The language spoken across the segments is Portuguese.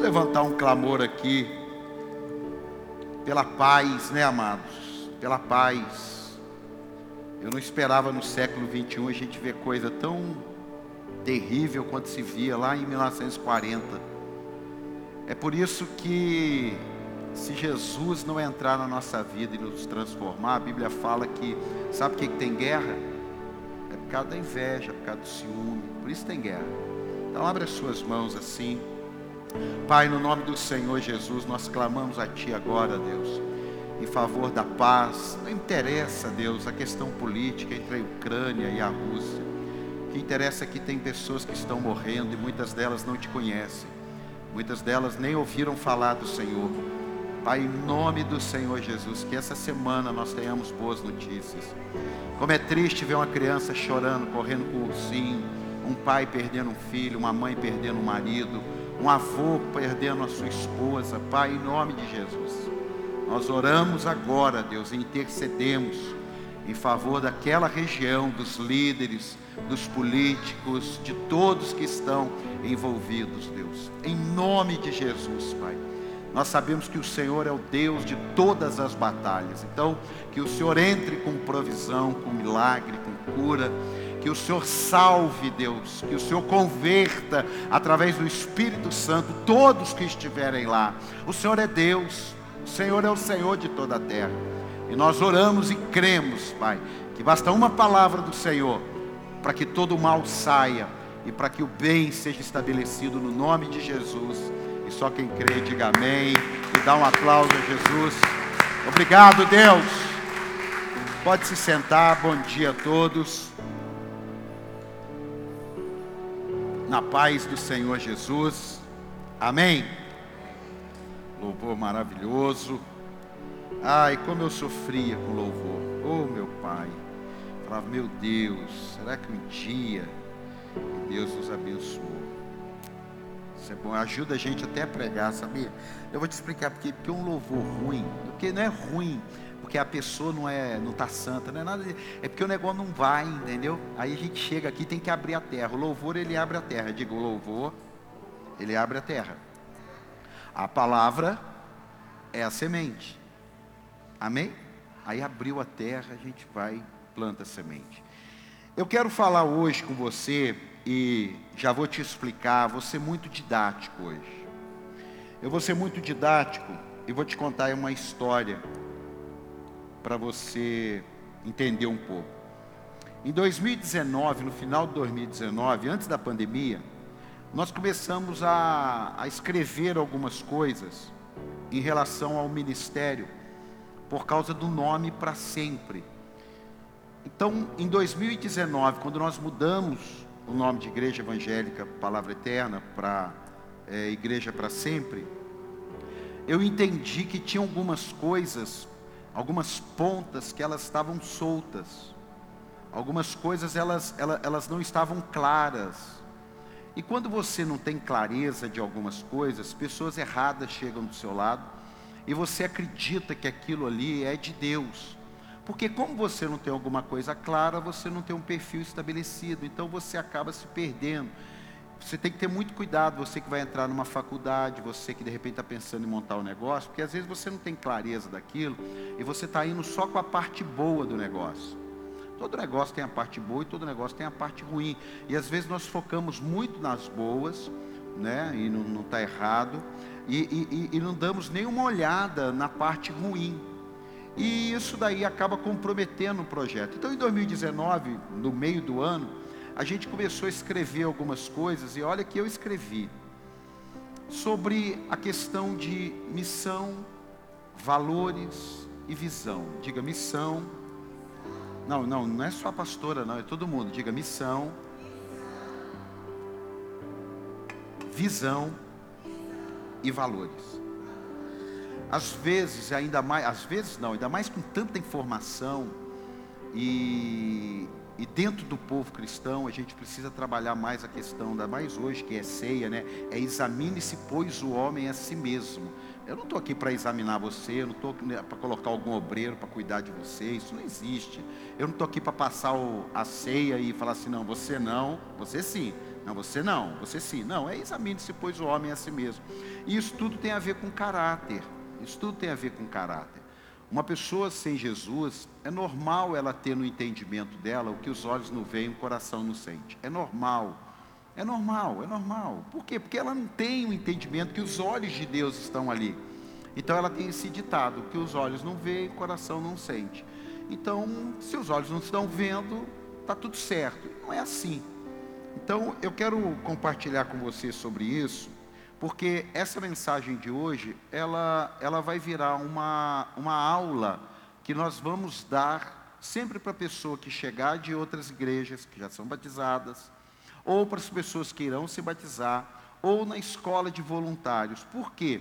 Levantar um clamor aqui pela paz, né, amados? Pela paz. Eu não esperava no século 21 a gente ver coisa tão terrível quanto se via lá em 1940. É por isso que se Jesus não entrar na nossa vida e nos transformar, a Bíblia fala que, sabe o que, que tem guerra? É por causa da inveja, por causa do ciúme, por isso tem guerra. Então abre as suas mãos assim. Pai, no nome do Senhor Jesus, nós clamamos a Ti agora, Deus, em favor da paz. Não interessa, Deus, a questão política entre a Ucrânia e a Rússia. O que interessa é que tem pessoas que estão morrendo e muitas delas não te conhecem. Muitas delas nem ouviram falar do Senhor. Pai, em nome do Senhor Jesus, que essa semana nós tenhamos boas notícias. Como é triste ver uma criança chorando, correndo com o ursinho, um pai perdendo um filho, uma mãe perdendo um marido, um avô perdendo a sua esposa. Pai, em nome de Jesus, nós oramos agora, Deus, e intercedemos em favor daquela região, dos líderes, dos políticos, de todos que estão envolvidos, Deus. Em nome de Jesus, Pai. Nós sabemos que o Senhor é o Deus de todas as batalhas. Então, que o Senhor entre com provisão, com milagre, com cura. Que o Senhor salve, Deus. Que o Senhor converta, através do Espírito Santo, todos que estiverem lá. O Senhor é Deus. O Senhor é o Senhor de toda a terra. E nós oramos e cremos, Pai, que basta uma palavra do Senhor para que todo o mal saia e para que o bem seja estabelecido no nome de Jesus. E só quem crê, diga amém. E dá um aplauso a Jesus. Obrigado, Deus. Pode se sentar. Bom dia a todos. Na paz do Senhor Jesus. Amém. Louvor maravilhoso. Ai, como eu sofria com louvor. Oh, meu Pai. Falava, meu Deus, será que um dia Deus nos abençoou? Isso é bom, ajuda a gente até a pregar, sabia? Eu vou te explicar porque, porque um louvor ruim, porque não é ruim, porque a pessoa não é, não está santa, não é nada, é porque o negócio não vai, entendeu? Aí a gente chega aqui tem que abrir a terra. O louvor ele abre a terra. Digo, louvor ele abre a terra. A palavra é a semente. Amém? Aí abriu a terra, a gente vai planta a semente. Eu quero falar hoje com você e já vou te explicar, vou ser muito didático hoje. Eu vou ser muito didático e vou te contar uma história para você entender um pouco. Em 2019, no final de 2019, antes da pandemia, nós começamos a, a escrever algumas coisas em relação ao ministério, por causa do nome para sempre. Então, em 2019, quando nós mudamos o nome de Igreja Evangélica Palavra Eterna para é, Igreja para Sempre, eu entendi que tinha algumas coisas, algumas pontas que elas estavam soltas, algumas coisas elas, elas, elas não estavam claras. E quando você não tem clareza de algumas coisas, pessoas erradas chegam do seu lado e você acredita que aquilo ali é de Deus. Porque como você não tem alguma coisa clara, você não tem um perfil estabelecido, então você acaba se perdendo. Você tem que ter muito cuidado, você que vai entrar numa faculdade, você que de repente está pensando em montar um negócio, porque às vezes você não tem clareza daquilo e você está indo só com a parte boa do negócio. Todo negócio tem a parte boa e todo negócio tem a parte ruim. E às vezes nós focamos muito nas boas, né? E não está errado. E, e, e não damos nenhuma olhada na parte ruim. E isso daí acaba comprometendo o projeto. Então, em 2019, no meio do ano, a gente começou a escrever algumas coisas, e olha que eu escrevi sobre a questão de missão, valores e visão. Diga missão. Não, não, não é só a pastora, não, é todo mundo. Diga missão, visão e valores. Às vezes, ainda mais, às vezes não, ainda mais com tanta informação e, e dentro do povo cristão, a gente precisa trabalhar mais a questão, ainda mais hoje que é ceia, né? É examine-se, pois o homem a si mesmo. Eu não estou aqui para examinar você, eu não estou para colocar algum obreiro para cuidar de você, isso não existe. Eu não estou aqui para passar o, a ceia e falar assim, não, você não, você sim. Não, você não, você sim. Não, é examine-se, pois o homem a si mesmo. E isso tudo tem a ver com caráter. Isso tudo tem a ver com caráter. Uma pessoa sem Jesus, é normal ela ter no entendimento dela o que os olhos não veem, o coração não sente. É normal. É normal, é normal. Por quê? Porque ela não tem o entendimento que os olhos de Deus estão ali. Então ela tem esse ditado, que os olhos não veem, o coração não sente. Então, se os olhos não estão vendo, está tudo certo. Não é assim. Então, eu quero compartilhar com você sobre isso, porque essa mensagem de hoje, ela, ela vai virar uma, uma aula que nós vamos dar sempre para a pessoa que chegar de outras igrejas, que já são batizadas, ou para as pessoas que irão se batizar, ou na escola de voluntários. Por quê?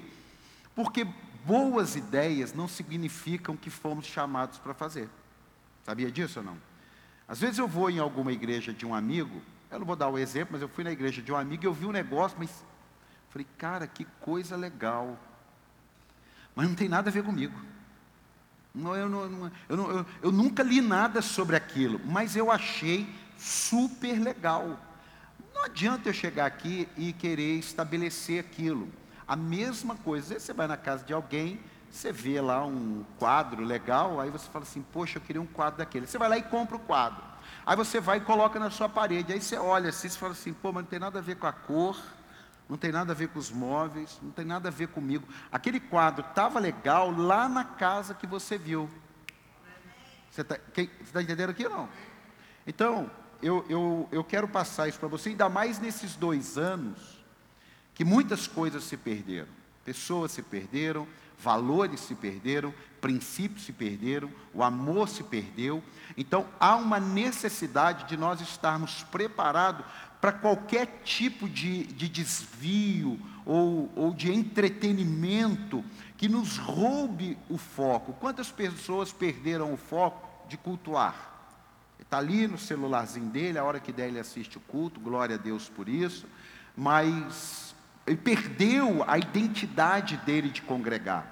Porque boas ideias não significam que fomos chamados para fazer. Sabia disso ou não? Às vezes eu vou em alguma igreja de um amigo, eu não vou dar o exemplo, mas eu fui na igreja de um amigo e eu vi um negócio, mas falei, cara, que coisa legal. Mas não tem nada a ver comigo. Não, eu, não, eu, não, eu, eu nunca li nada sobre aquilo, mas eu achei super legal. Não adianta eu chegar aqui e querer estabelecer aquilo. A mesma coisa, você vai na casa de alguém, você vê lá um quadro legal, aí você fala assim, poxa, eu queria um quadro daquele. Você vai lá e compra o quadro. Aí você vai e coloca na sua parede. Aí você olha assim, você fala assim, pô, mas não tem nada a ver com a cor, não tem nada a ver com os móveis, não tem nada a ver comigo. Aquele quadro estava legal lá na casa que você viu. Você está tá entendendo aqui ou não? Então, eu, eu, eu quero passar isso para você, ainda mais nesses dois anos, que muitas coisas se perderam. Pessoas se perderam, valores se perderam, princípios se perderam, o amor se perdeu. Então há uma necessidade de nós estarmos preparados para qualquer tipo de, de desvio ou, ou de entretenimento que nos roube o foco. Quantas pessoas perderam o foco de cultuar? Está ali no celularzinho dele, a hora que der ele assiste o culto, glória a Deus por isso, mas ele perdeu a identidade dele de congregar,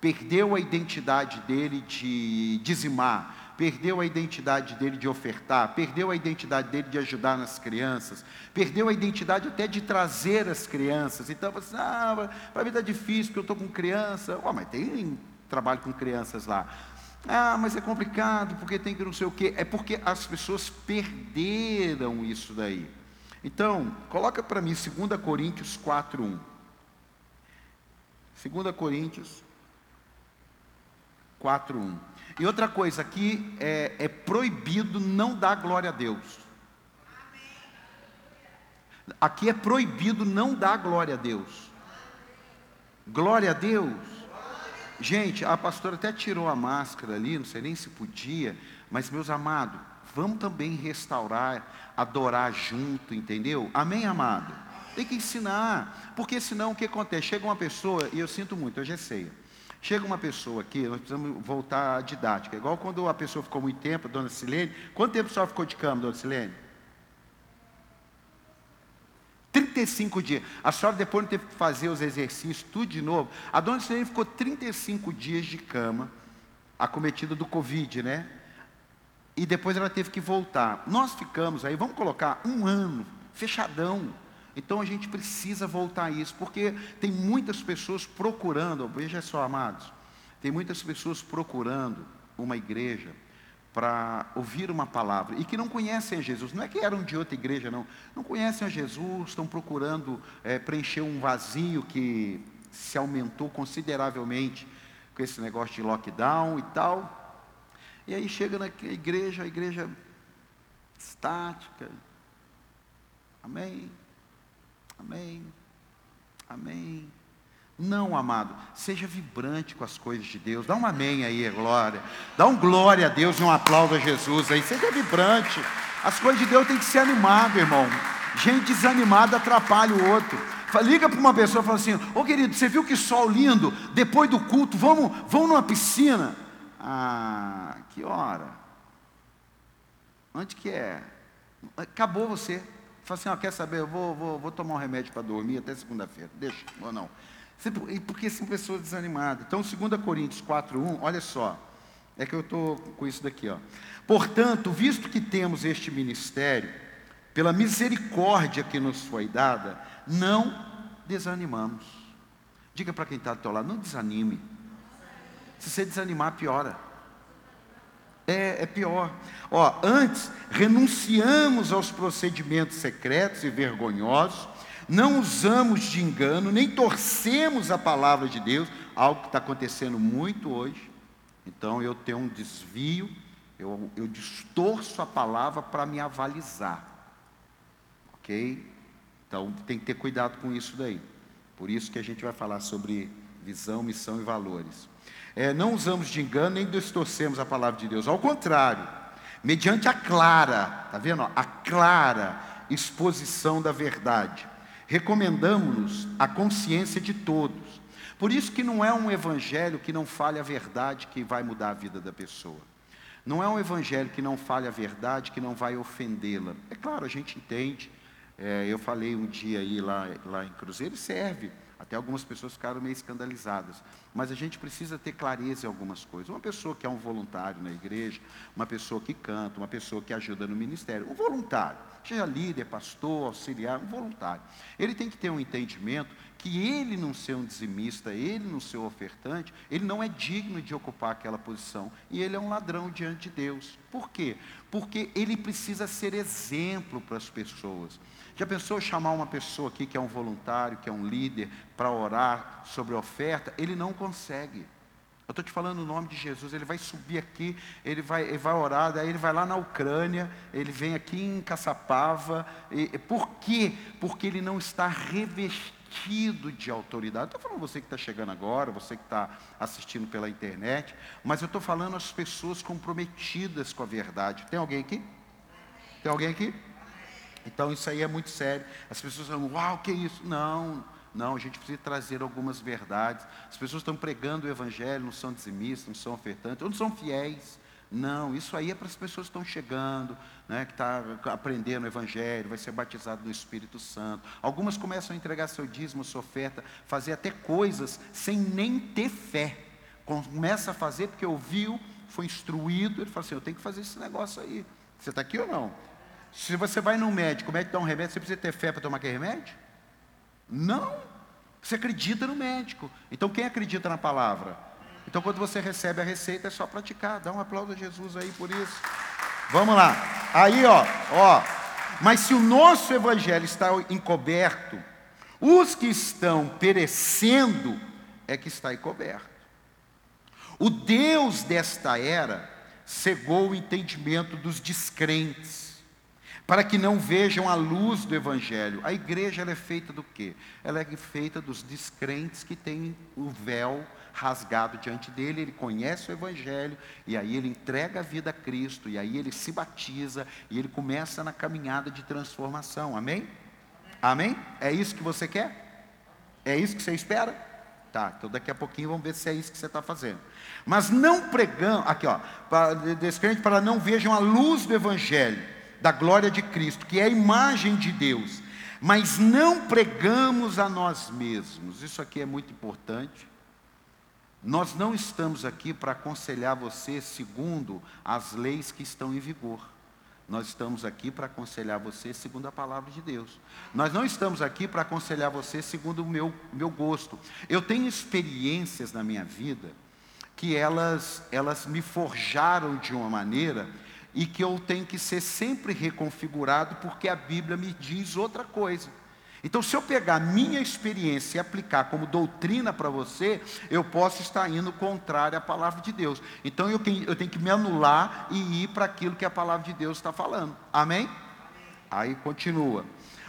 perdeu a identidade dele de dizimar, perdeu a identidade dele de ofertar, perdeu a identidade dele de ajudar nas crianças, perdeu a identidade até de trazer as crianças. Então você, ah, para mim está difícil porque eu estou com criança. Oh, mas tem trabalho com crianças lá. Ah, mas é complicado porque tem que não sei o quê. É porque as pessoas perderam isso daí. Então, coloca para mim 2 Coríntios 4:1. 2 Coríntios 4:1. E outra coisa, aqui é, é proibido não dar glória a Deus. Aqui é proibido não dar glória a Deus. Glória a Deus. Gente, a pastora até tirou a máscara ali, não sei nem se podia, mas meus amados, vamos também restaurar, adorar junto, entendeu? Amém, amado? Tem que ensinar, porque senão o que acontece? Chega uma pessoa, e eu sinto muito, hoje é ceia. Chega uma pessoa aqui, nós precisamos voltar à didática. Igual quando a pessoa ficou muito tempo, dona Silene. Quanto tempo só ficou de cama, dona Silene? 35 dias. A senhora depois não teve que fazer os exercícios, tudo de novo. A dona Silene ficou 35 dias de cama, acometida do Covid, né? E depois ela teve que voltar. Nós ficamos aí, vamos colocar um ano, fechadão. Então a gente precisa voltar a isso, porque tem muitas pessoas procurando, veja só, amados, tem muitas pessoas procurando uma igreja para ouvir uma palavra e que não conhecem a Jesus. Não é que eram de outra igreja, não. Não conhecem a Jesus, estão procurando é, preencher um vazio que se aumentou consideravelmente com esse negócio de lockdown e tal. E aí chega na igreja, a igreja estática. Amém. Amém. Amém. Não, amado, seja vibrante com as coisas de Deus. Dá um amém aí, glória. Dá um glória a Deus e um aplauso a Jesus aí. Seja vibrante. As coisas de Deus tem que ser animado, irmão. Gente desanimada atrapalha o outro. Liga para uma pessoa e fala assim: Ô oh, querido, você viu que sol lindo? Depois do culto, vamos, vamos numa piscina. Ah, que hora? Onde que é? Acabou você. Fala assim, ó, quer saber, eu vou, vou, vou tomar um remédio para dormir até segunda-feira. Deixa, ou não. Porque são pessoas desanimadas. Então, 2 Coríntios 4.1, olha só. É que eu estou com isso daqui, ó. Portanto, visto que temos este ministério, pela misericórdia que nos foi dada, não desanimamos. Diga para quem está do teu lado, não desanime. Se você desanimar, piora. É, é pior. Ó, antes, renunciamos aos procedimentos secretos e vergonhosos, não usamos de engano, nem torcemos a palavra de Deus, algo que está acontecendo muito hoje. Então eu tenho um desvio, eu, eu distorço a palavra para me avalizar. Ok? Então tem que ter cuidado com isso daí. Por isso que a gente vai falar sobre visão, missão e valores. É, não usamos de engano nem distorcemos a palavra de Deus. Ao contrário, mediante a clara, tá vendo? A clara exposição da verdade, recomendamos-nos a consciência de todos. Por isso que não é um evangelho que não fale a verdade que vai mudar a vida da pessoa. Não é um evangelho que não fale a verdade que não vai ofendê-la. É claro, a gente entende. É, eu falei um dia aí lá, lá em Cruzeiro, serve. Até algumas pessoas ficaram meio escandalizadas. Mas a gente precisa ter clareza em algumas coisas. Uma pessoa que é um voluntário na igreja, uma pessoa que canta, uma pessoa que ajuda no ministério, um voluntário, seja líder, pastor, auxiliar, um voluntário. Ele tem que ter um entendimento que ele não ser um dizimista, ele não ser um ofertante, ele não é digno de ocupar aquela posição. E ele é um ladrão diante de Deus. Por quê? Porque ele precisa ser exemplo para as pessoas. Já pensou chamar uma pessoa aqui que é um voluntário, que é um líder, para orar sobre oferta? Ele não consegue. Eu estou te falando o nome de Jesus, ele vai subir aqui, ele vai, ele vai orar, daí ele vai lá na Ucrânia, ele vem aqui em Caçapava. E, por quê? Porque ele não está revestido de autoridade. Estou falando você que está chegando agora, você que está assistindo pela internet, mas eu estou falando as pessoas comprometidas com a verdade. Tem alguém aqui? Tem alguém aqui? Então isso aí é muito sério. As pessoas falam, uau, que isso? Não, não, a gente precisa trazer algumas verdades. As pessoas estão pregando o evangelho, não são dizimistas, não são ofertantes, ou não são fiéis. Não, isso aí é para as pessoas que estão chegando, né, que estão tá aprendendo o Evangelho, vai ser batizado no Espírito Santo. Algumas começam a entregar seu dízimo, sua oferta, fazer até coisas sem nem ter fé. Começa a fazer porque ouviu, foi instruído, ele fala assim, eu tenho que fazer esse negócio aí. Você está aqui ou não? Se você vai no médico, o médico dá um remédio, você precisa ter fé para tomar aquele remédio? Não. Você acredita no médico. Então quem acredita na palavra? Então quando você recebe a receita é só praticar. Dá um aplauso a Jesus aí por isso. Vamos lá. Aí, ó, ó. Mas se o nosso evangelho está encoberto, os que estão perecendo é que está encoberto. O Deus desta era cegou o entendimento dos descrentes para que não vejam a luz do Evangelho. A igreja é feita do quê? Ela é feita dos descrentes que têm o véu rasgado diante dele, ele conhece o Evangelho, e aí ele entrega a vida a Cristo, e aí ele se batiza, e ele começa na caminhada de transformação. Amém? Amém? É isso que você quer? É isso que você espera? Tá, então daqui a pouquinho vamos ver se é isso que você está fazendo. Mas não pregando, aqui ó, para, descrente para não vejam a luz do Evangelho da glória de Cristo, que é a imagem de Deus, mas não pregamos a nós mesmos. Isso aqui é muito importante. Nós não estamos aqui para aconselhar você segundo as leis que estão em vigor. Nós estamos aqui para aconselhar você segundo a palavra de Deus. Nós não estamos aqui para aconselhar você segundo o meu, meu gosto. Eu tenho experiências na minha vida que elas, elas me forjaram de uma maneira e que eu tenho que ser sempre reconfigurado porque a Bíblia me diz outra coisa. Então, se eu pegar minha experiência e aplicar como doutrina para você, eu posso estar indo contrário à palavra de Deus. Então, eu tenho, que me anular e ir para aquilo que a palavra de Deus está falando. Amém? Aí continua.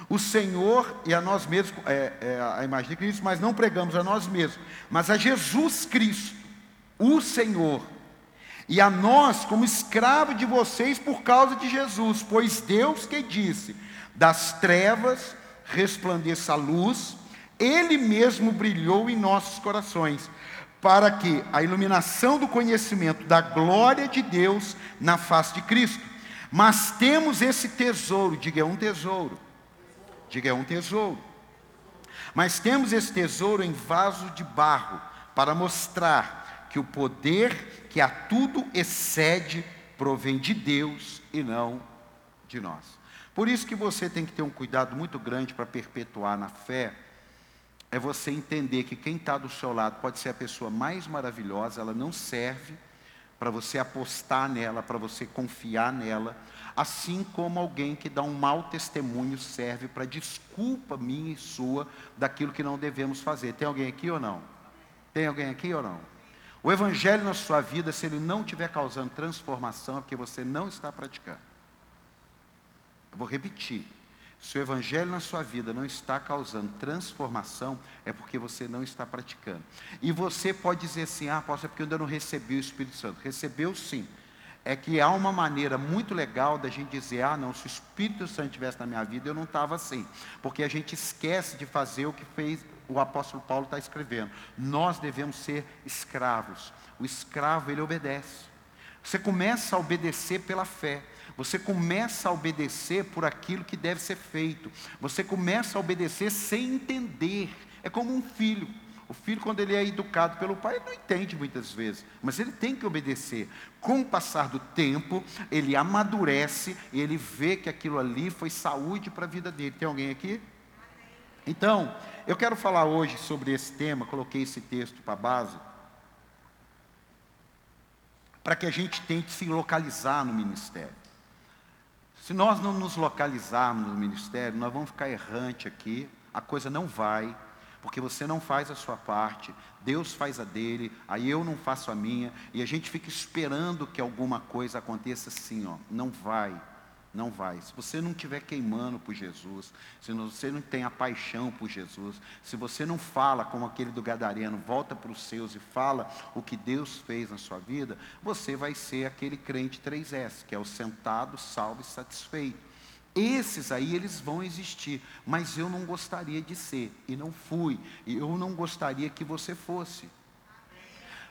O Senhor e a nós mesmos, é, é a imagem de Cristo, mas não pregamos a nós mesmos, mas a Jesus Cristo, o Senhor, e a nós como escravo de vocês por causa de Jesus, pois Deus que disse: das trevas resplandeça a luz, Ele mesmo brilhou em nossos corações, para que a iluminação do conhecimento da glória de Deus na face de Cristo. Mas temos esse tesouro, diga é um tesouro, diga é um tesouro. Mas temos esse tesouro em vaso de barro, para mostrar que o poder que a tudo excede provém de Deus e não de nós. Por isso que você tem que ter um cuidado muito grande para perpetuar na fé, é você entender que quem está do seu lado pode ser a pessoa mais maravilhosa, ela não serve para você apostar nela, para você confiar nela, assim como alguém que dá um mau testemunho serve para desculpa minha e sua daquilo que não devemos fazer. Tem alguém aqui ou não? Tem alguém aqui ou não? O evangelho na sua vida, se ele não estiver causando transformação, é porque você não está praticando. Eu vou repetir. Se o evangelho na sua vida não está causando transformação, é porque você não está praticando. E você pode dizer assim: ah, apóstolo, é porque eu ainda não recebi o Espírito Santo. Recebeu sim. É que há uma maneira muito legal da gente dizer: ah, não, se o Espírito Santo estivesse na minha vida, eu não estava assim. Porque a gente esquece de fazer o que fez o apóstolo Paulo está escrevendo. Nós devemos ser escravos. O escravo, ele obedece. Você começa a obedecer pela fé. Você começa a obedecer por aquilo que deve ser feito. Você começa a obedecer sem entender. É como um filho. O filho, quando ele é educado pelo pai, ele não entende muitas vezes, mas ele tem que obedecer. Com o passar do tempo, ele amadurece e ele vê que aquilo ali foi saúde para a vida dele. Tem alguém aqui? Então, eu quero falar hoje sobre esse tema, coloquei esse texto para base, para que a gente tente se localizar no ministério. Se nós não nos localizarmos no ministério, nós vamos ficar errante aqui, a coisa não vai, porque você não faz a sua parte, Deus faz a dele, aí eu não faço a minha, e a gente fica esperando que alguma coisa aconteça assim, ó, não vai. Não vai. Se você não estiver queimando por Jesus, se você não tem a paixão por Jesus, se você não fala como aquele do Gadareno, volta para os seus e fala o que Deus fez na sua vida, você vai ser aquele crente 3S, que é o sentado, salvo e satisfeito. Esses aí, eles vão existir, mas eu não gostaria de ser, e não fui, e eu não gostaria que você fosse.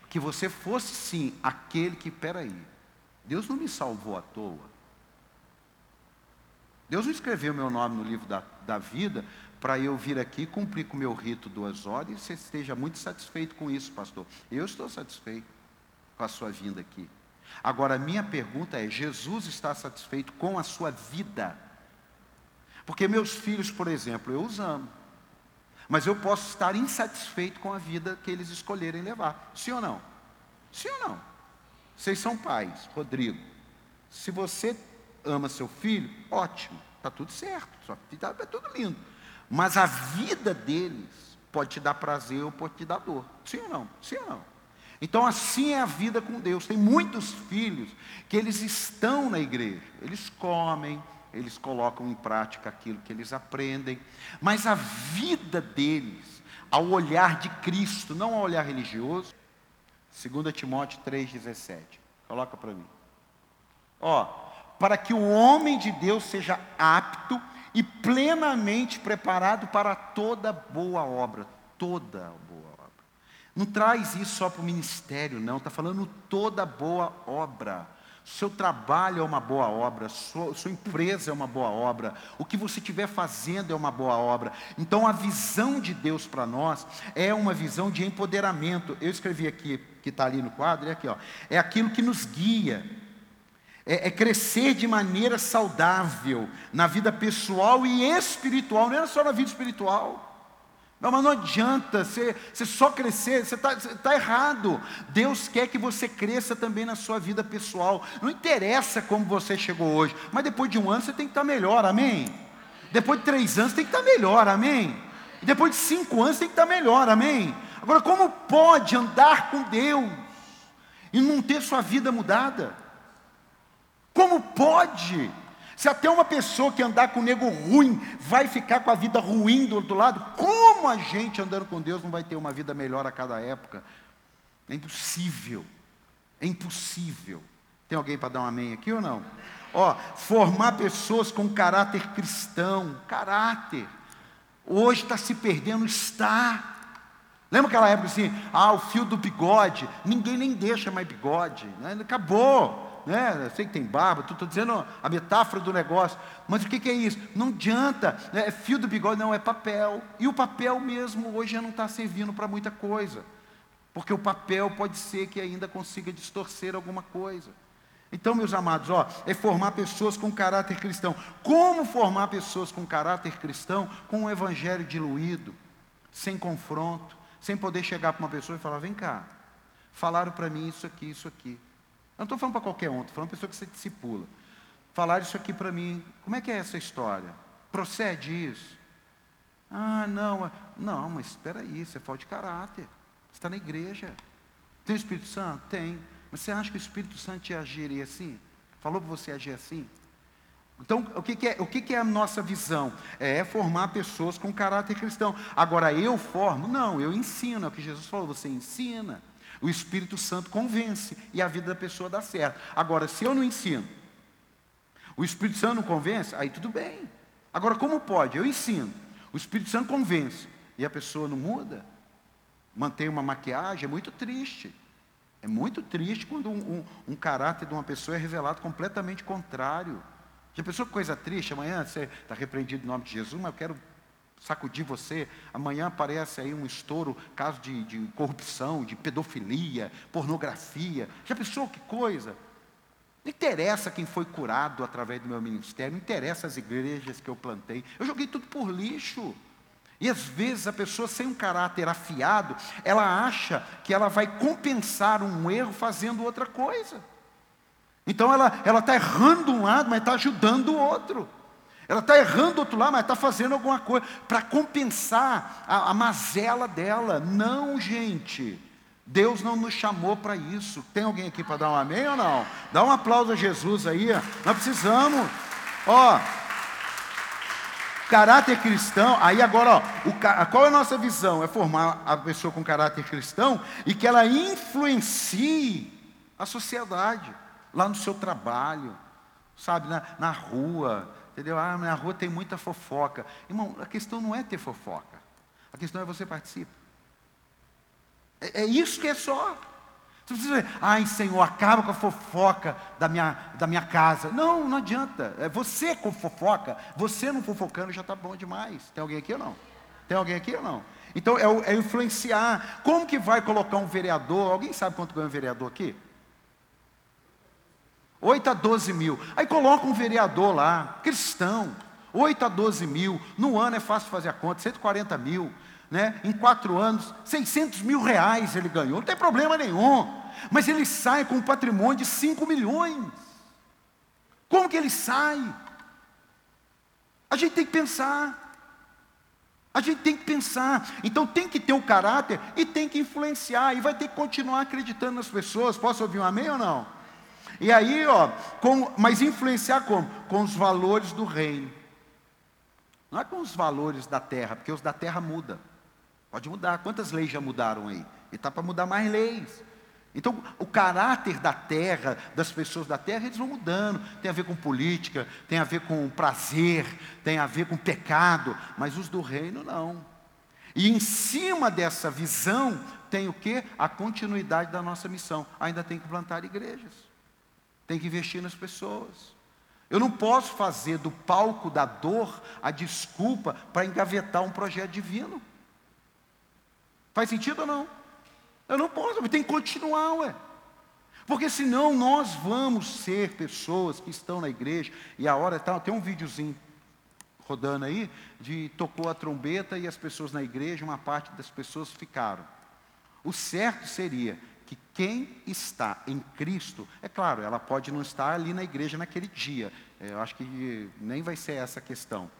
Que você fosse sim aquele que, peraí, Deus não me salvou à toa. Deus não escreveu meu nome no livro da, da vida para eu vir aqui cumprir com o meu rito duas horas e você esteja muito satisfeito com isso, pastor. Eu estou satisfeito com a sua vinda aqui. Agora, a minha pergunta é: Jesus está satisfeito com a sua vida? Porque meus filhos, por exemplo, eu os amo. Mas eu posso estar insatisfeito com a vida que eles escolherem levar. Sim ou não? Sim ou não? Vocês são pais, Rodrigo. Se você ama seu filho, ótimo, está tudo certo, está é tudo lindo. Mas a vida deles pode te dar prazer ou pode te dar dor. Sim ou não? Sim ou não? Então assim é a vida com Deus. Tem muitos filhos que eles estão na igreja, eles comem, eles colocam em prática aquilo que eles aprendem, mas a vida deles, ao olhar de Cristo, não ao olhar religioso, 2 Timóteo 3,17. Coloca para mim. Ó, para que o homem de Deus seja apto e plenamente preparado para toda boa obra. Toda boa obra. Não traz isso só para o ministério, não. Está falando toda boa obra. Seu trabalho é uma boa obra, sua, sua, empresa é uma boa obra, o que você estiver fazendo é uma boa obra. Então a visão de Deus para nós é uma visão de empoderamento. Eu escrevi aqui, que está ali no quadro, é aqui, ó, é aquilo que nos guia, é, é, crescer de maneira saudável na vida pessoal e espiritual, não é só na vida espiritual. Não, mas não adianta você, você só crescer, você está tá errado. Deus quer que você cresça também na sua vida pessoal. Não interessa como você chegou hoje, mas depois de um ano você tem que estar tá melhor, amém? Depois de três anos você tem que estar tá melhor, amém? E depois de cinco anos você tem que estar tá melhor, amém? Agora, como pode andar com Deus e não ter sua vida mudada? Como pode? Se até uma pessoa que andar com nego ruim vai ficar com a vida ruim do outro lado, como a gente andando com Deus não vai ter uma vida melhor a cada época? É impossível. É impossível. Tem alguém para dar um amém aqui ou não? Ó, formar pessoas com caráter cristão, caráter. Hoje está se perdendo, está. Lembra aquela época assim, ah, o fio do bigode, ninguém nem deixa mais bigode, né? acabou né? Eu sei que tem barba, estou dizendo a metáfora do negócio. Mas o que, que é isso? Não adianta, né? é fio do bigode, não, é papel. E o papel mesmo hoje já não está servindo para muita coisa. Porque o papel pode ser que ainda consiga distorcer alguma coisa. Então, meus amados, ó, é formar pessoas com caráter cristão. Como formar pessoas com caráter cristão? Com um evangelho diluído, sem confronto, sem poder chegar para uma pessoa e falar: vem cá, falaram para mim isso aqui, isso aqui. Eu não estou falando para qualquer um, estou falando para pessoa que você discipula. Falaram isso aqui para mim, como é que é essa história? Procede isso? Ah, não, não, mas espera aí, você é falta de caráter. Você está na igreja. Tem o Espírito Santo? Tem. Mas você acha que o Espírito Santo ia agir assim? Falou para você agir assim? Então, o que, que é, o que, que, é a nossa visão? É formar pessoas com caráter cristão. Agora, eu formo? Não, eu ensino. É o que Jesus falou, você ensina. O Espírito Santo convence e a vida da pessoa dá certo. Agora, se eu não ensino, o Espírito Santo não convence, aí tudo bem. Agora, como pode? Eu ensino. O Espírito Santo convence e a pessoa não muda, mantém uma maquiagem, é muito triste. É muito triste quando um, um, um caráter de uma pessoa é revelado completamente contrário. Já pensou que coisa triste? Amanhã você está repreendido em nome de Jesus, mas eu quero sacudir você. Amanhã aparece aí um estouro, caso de, de corrupção, de pedofilia, pornografia. Já pensou que coisa? Não interessa quem foi curado através do meu ministério, não interessa as igrejas que eu plantei. Eu joguei tudo por lixo. E às vezes a pessoa sem um caráter afiado, ela acha que ela vai compensar um erro fazendo outra coisa. Então ela está errando um lado, mas está ajudando o outro. Ela está errando do outro lado, mas está fazendo alguma coisa para compensar a, a mazela dela. Não, gente. Deus não nos chamou para isso. Tem alguém aqui para dar um amém ou não? Dá um aplauso a Jesus aí. Nós precisamos. Ó, Caráter cristão, aí agora, ó, o, qual é a nossa visão? É formar a pessoa com caráter cristão e que ela influencie a sociedade, lá no seu trabalho, sabe, na, na rua, entendeu? Ah, na rua tem muita fofoca. Irmão, a questão não é ter fofoca, a questão é você participar. É, é isso que é só. Você precisa dizer, ai Senhor, acaba com a fofoca da minha, da minha casa. Não, não adianta. É você com fofoca, você não fofocando já está bom demais. Tem alguém aqui ou não? Tem alguém aqui ou não? Então é, é, influenciar. Como que vai colocar um vereador? Alguém sabe quanto ganha um vereador aqui? 8 a 12 mil. Aí coloca um vereador lá, cristão. 8 a 12 mil. No ano é fácil fazer a conta, 140 mil né? em quatro anos, 600 mil reais ele ganhou, não tem problema nenhum. Mas ele sai com um patrimônio de 5 milhões. Como que ele sai? A gente tem que pensar. A gente tem que pensar. Então tem que ter o caráter e tem que influenciar. E vai ter que continuar acreditando nas pessoas. Posso ouvir um amém ou não? E aí, ó, com, mas influenciar como? Com os valores do reino. Não é com os valores da terra, porque os da terra mudam. Pode mudar. Quantas leis já mudaram aí? E está para mudar mais leis. Então, o caráter da terra, das pessoas da terra, eles vão mudando. Tem a ver com política, tem a ver com prazer, tem a ver com pecado, mas os do reino não. E em cima dessa visão tem o que? A continuidade da nossa missão. Ainda tem que plantar igrejas, tem que investir nas pessoas. Eu não posso fazer do palco da dor a desculpa para engavetar um projeto divino. Faz sentido ou não? Eu não posso, tem que continuar, ué. Porque senão nós vamos ser pessoas que estão na igreja, e a hora tá, tem um videozinho rodando aí, de tocou a trombeta e as pessoas na igreja, uma parte das pessoas ficaram. O certo seria que quem está em Cristo, é claro, ela pode não estar ali na igreja naquele dia, eu acho que nem vai ser essa a questão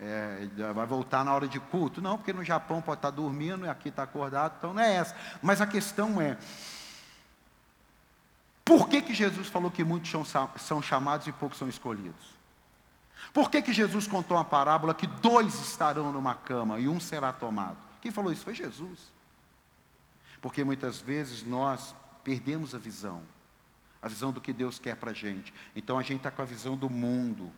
é, vai voltar na hora de culto. Não, porque no Japão pode estar dormindo e aqui está acordado, então não é essa. Mas a questão é, por que, que Jesus falou que muitos são, são chamados e poucos são escolhidos? Por que, que Jesus contou uma parábola que dois estarão numa cama e um será tomado? Quem falou isso foi Jesus. Porque muitas vezes nós perdemos a visão, a visão do que Deus quer para a gente. Então a gente está com a visão do mundo,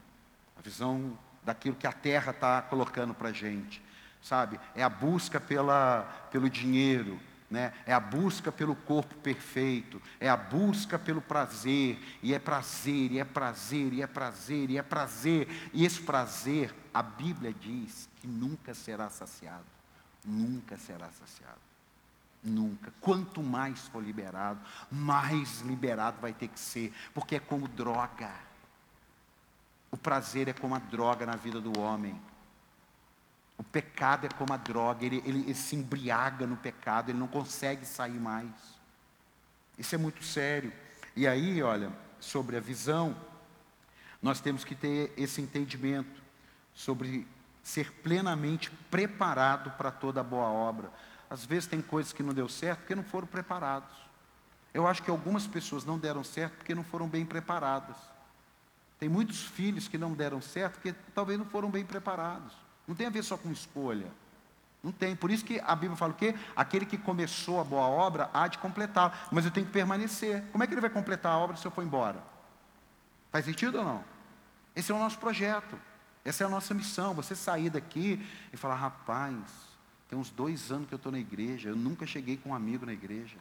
a visão daquilo que a terra está colocando para a gente, sabe? É a busca pela, pelo dinheiro, né? é a busca pelo corpo perfeito, é a busca pelo prazer, e é prazer, e é prazer, e é prazer, e é prazer, e esse prazer, a Bíblia diz que nunca será saciado, nunca será saciado. Nunca. Quanto mais for liberado, mais liberado vai ter que ser, porque é como droga. O prazer é como a droga na vida do homem. O pecado é como a droga, ele, ele, ele, se embriaga no pecado, ele não consegue sair mais. Isso é muito sério. E aí, olha, sobre a visão, nós temos que ter esse entendimento sobre ser plenamente preparado para toda boa obra. Às vezes tem coisas que não deu certo porque não foram preparados. Eu acho que algumas pessoas não deram certo porque não foram bem preparadas. Tem muitos filhos que não deram certo porque talvez não foram bem preparados. Não tem a ver só com escolha. Não tem. Por isso que a Bíblia fala o quê? Aquele que começou a boa obra há de completar. Mas eu tenho que permanecer. Como é que ele vai completar a obra se eu for embora? Faz sentido ou não? Esse é o nosso projeto. Essa é a nossa missão. Você sair daqui e falar, rapaz, tem uns dois anos que eu estou na igreja. Eu nunca cheguei com um amigo na igreja.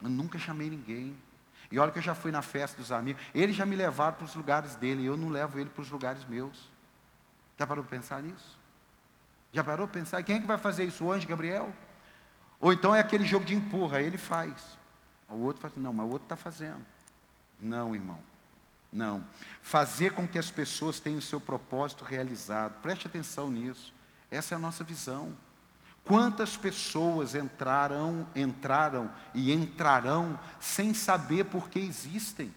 Eu nunca chamei ninguém. E olha que eu já fui na festa dos amigos. Eles já me levaram para os lugares dele. Eu não levo ele para os lugares meus. Já parou para pensar nisso? Já parou para pensar? Quem é que vai fazer isso? Anjo Gabriel? Ou então é aquele jogo de empurra, ele faz. O outro faz, não, mas o outro está fazendo. Não, irmão. Não. Fazer com que as pessoas tenham o seu propósito realizado. Preste atenção nisso. Essa é a nossa visão. Quantas pessoas entraram, entraram e entrarão sem saber por que existem?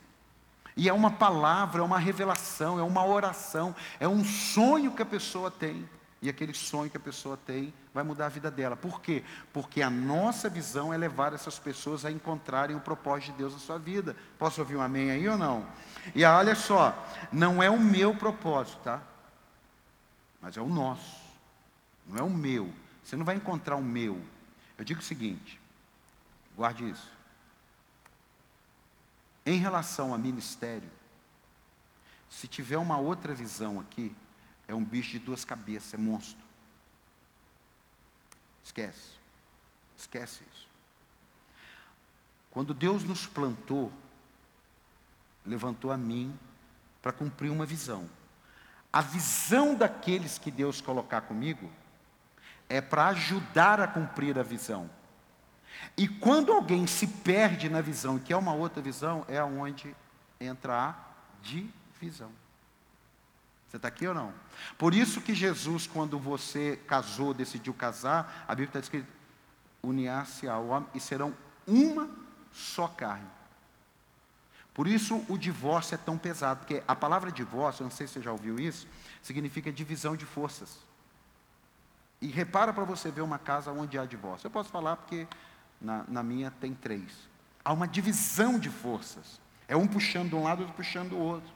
E é uma palavra, é uma revelação, é uma oração, é um sonho que a pessoa tem. E aquele sonho que a pessoa tem vai mudar a vida dela. Por quê? Porque a nossa visão é levar essas pessoas a encontrarem o propósito de Deus na sua vida. Posso ouvir um amém aí ou não? E olha só, não é o meu propósito, tá? Mas é o nosso. Não é o meu. Você não vai encontrar o meu. Eu digo o seguinte, guarde isso. Em relação a ministério, se tiver uma outra visão aqui, é um bicho de duas cabeças, é monstro. Esquece. Esquece isso. Quando Deus nos plantou, levantou a mim para cumprir uma visão. A visão daqueles que Deus colocar comigo é para ajudar a cumprir a visão. E quando alguém se perde na visão, que é uma outra visão, é onde entra a divisão. Você está aqui ou não? Por isso que Jesus, quando você casou, decidiu casar, a Bíblia está escrito, unir-se ao homem e serão uma só carne. Por isso o divórcio é tão pesado, porque a palavra divórcio, eu não sei se você já ouviu isso, significa divisão de forças. E repara para você ver uma casa onde há divórcio. Eu posso falar porque na, na minha tem três. Há uma divisão de forças. É um puxando de um lado, outro puxando do outro.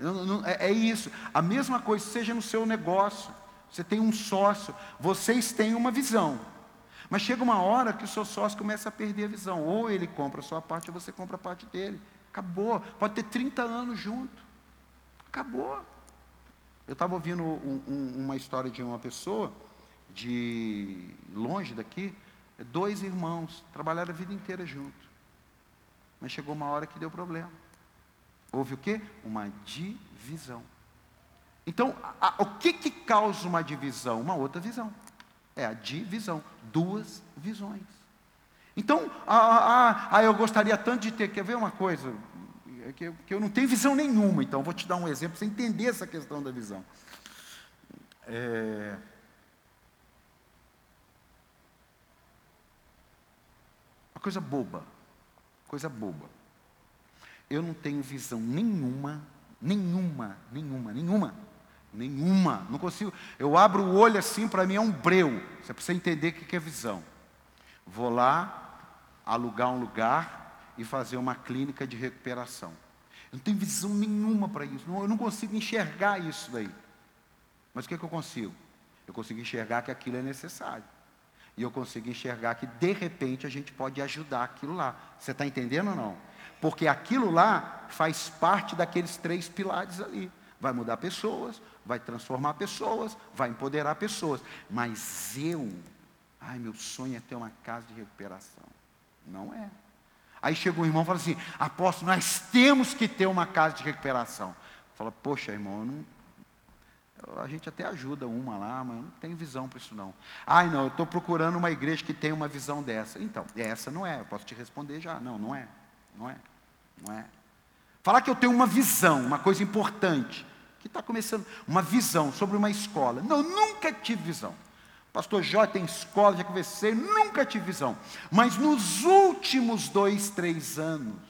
Não, não, é, é isso. A mesma coisa, seja no seu negócio. Você tem um sócio, vocês têm uma visão. Mas chega uma hora que o seu sócio começa a perder a visão. Ou ele compra a sua parte, ou você compra a parte dele. Acabou. Pode ter 30 anos junto. Acabou. Eu estava ouvindo um, um, uma história de uma pessoa, de longe daqui, dois irmãos, trabalharam a vida inteira junto. Mas chegou uma hora que deu problema. Houve o quê? Uma divisão. Então, a, o que, que causa uma divisão? Uma outra visão. É a divisão. Duas visões. Então, ah, ah, ah, eu gostaria tanto de ter. Quer ver uma coisa? Que, que eu não tenho visão nenhuma, então vou te dar um exemplo para você entender essa questão da visão. É, uma coisa boba. Coisa boba. Eu não tenho visão nenhuma, nenhuma, nenhuma, nenhuma, nenhuma. Não consigo. Eu abro o olho assim, para mim é um breu. Você precisa entender o que é visão. Vou lá, alugar um lugar e fazer uma clínica de recuperação. Eu não tenho visão nenhuma para isso. eu não consigo enxergar isso daí. Mas o que, é que eu consigo? Eu consigo enxergar que aquilo é necessário. E eu consigo enxergar que, de repente, a gente pode ajudar aquilo lá. Você está entendendo ou não? Porque aquilo lá faz parte daqueles três pilares ali. Vai mudar pessoas, vai transformar pessoas, vai empoderar pessoas. Mas eu, ai, meu sonho é ter uma casa de recuperação. Não é. Aí chega um irmão e fala assim: apóstolo, nós temos que ter uma casa de recuperação. Fala, poxa, irmão, eu não, A gente até ajuda uma lá, mas não tem visão para isso não. Ai, não, eu estou procurando uma igreja que tenha uma visão dessa. Então, essa não é, eu posso te responder já. Não, não é. Não é. Não é. Falar que eu tenho uma visão, uma coisa importante, que está começando, uma visão sobre uma escola. Não, nunca tive visão. Pastor Jó tem escola, já conversei, nunca tive visão. Mas nos últimos dois, três anos,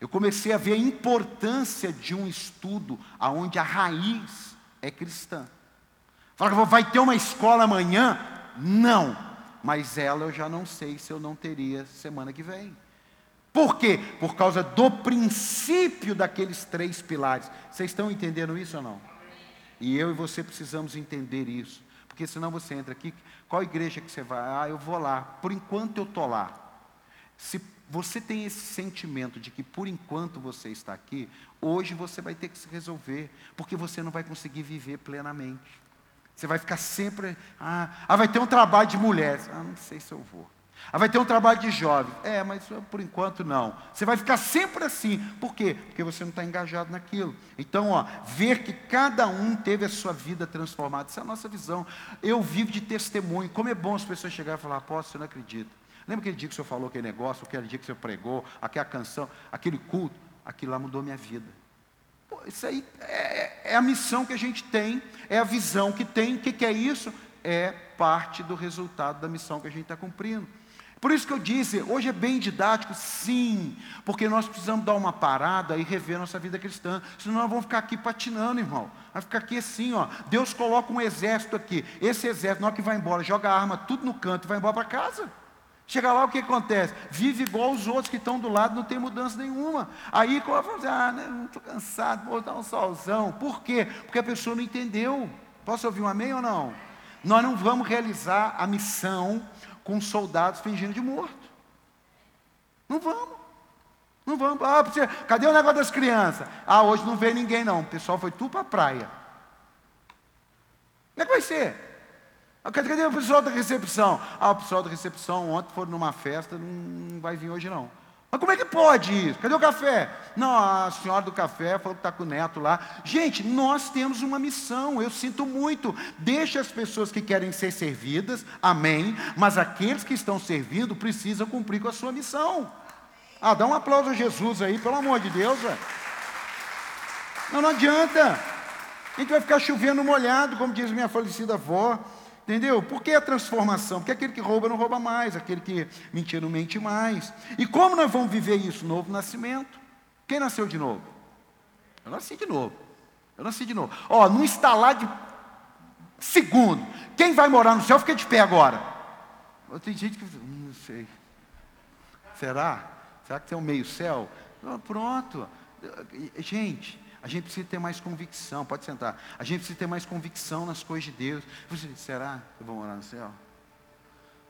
eu comecei a ver a importância de um estudo aonde a raiz é cristã. Fala vai ter uma escola amanhã? Não. Mas ela eu já não sei se eu não teria semana que vem. Por quê? Por causa do princípio daqueles três pilares. Vocês estão entendendo isso ou não? E eu e você precisamos entender isso. Porque senão você entra aqui, qual igreja que você vai? Ah, eu vou lá. Por enquanto eu estou lá. Se você tem esse sentimento de que por enquanto você está aqui, hoje você vai ter que se resolver, porque você não vai conseguir viver plenamente. Você vai ficar sempre, ah, ah vai ter um trabalho de mulheres. Ah, não sei se eu vou. Ah, vai ter um trabalho de jovem. É, mas por enquanto não. Você vai ficar sempre assim. Por quê? Porque você não está engajado naquilo. Então, ó, ver que cada um teve a sua vida transformada. Essa é a nossa visão. Eu vivo de testemunho. Como é bom as pessoas chegarem e falar, apóstolo, eu não acredito. Lembra aquele dia que o senhor falou aquele negócio, aquele dia que o senhor pregou, aquela canção, aquele culto? Aquilo lá mudou minha vida. Pô, isso aí é, é, a missão que a gente tem, é a visão que tem. O que, que é isso? É parte do resultado da missão que a gente está cumprindo. Por isso que eu disse, hoje é bem didático, sim, porque nós precisamos dar uma parada e rever nossa vida cristã, senão nós vamos ficar aqui patinando, irmão. Vai ficar aqui assim, ó. Deus coloca um exército aqui. Esse exército, na hora que vai embora, joga a arma tudo no canto e vai embora para casa. Chega lá, o que acontece? Vive igual os outros que estão do lado, não tem mudança nenhuma. Aí, como vai fazer? Ah, não estou cansado, vou dar um solzão. Por quê? Porque a pessoa não entendeu. Posso ouvir um amém ou não? Nós não vamos realizar a missão com soldados fingindo de morto. Não vamos. Não vamos. Ah, cadê o negócio das crianças? Ah, hoje não veio ninguém não. O pessoal foi tudo para a praia. Como é que vai ser? Ah, cadê o pessoal da recepção? Ah, o pessoal da recepção ontem foram numa festa, não vai vir hoje não. Mas como é que pode isso? Cadê o café? Não, a senhora do café falou que está com o neto lá. Gente, nós temos uma missão, eu sinto muito. Deixa as pessoas que querem ser servidas, amém. Mas aqueles que estão servindo precisam cumprir com a sua missão. Ah, dá um aplauso a Jesus aí, pelo amor de Deus. Não, não adianta. A gente vai ficar chovendo molhado, como diz minha falecida avó. Entendeu? Por que a transformação? Porque aquele que rouba não rouba mais, aquele que mentir não mente mais. E como nós vamos viver isso? Novo nascimento. Quem nasceu de novo? Eu nasci de novo. Eu nasci de novo. Ó, num estalar de segundo. Quem vai morar no céu fica de pé agora. Tem gente que. Hum, não sei. Será? Será que tem um meio céu? Pronto. Gente, a gente precisa ter mais convicção, pode sentar. A gente precisa ter mais convicção nas coisas de Deus. Você, será que eu vou morar no céu?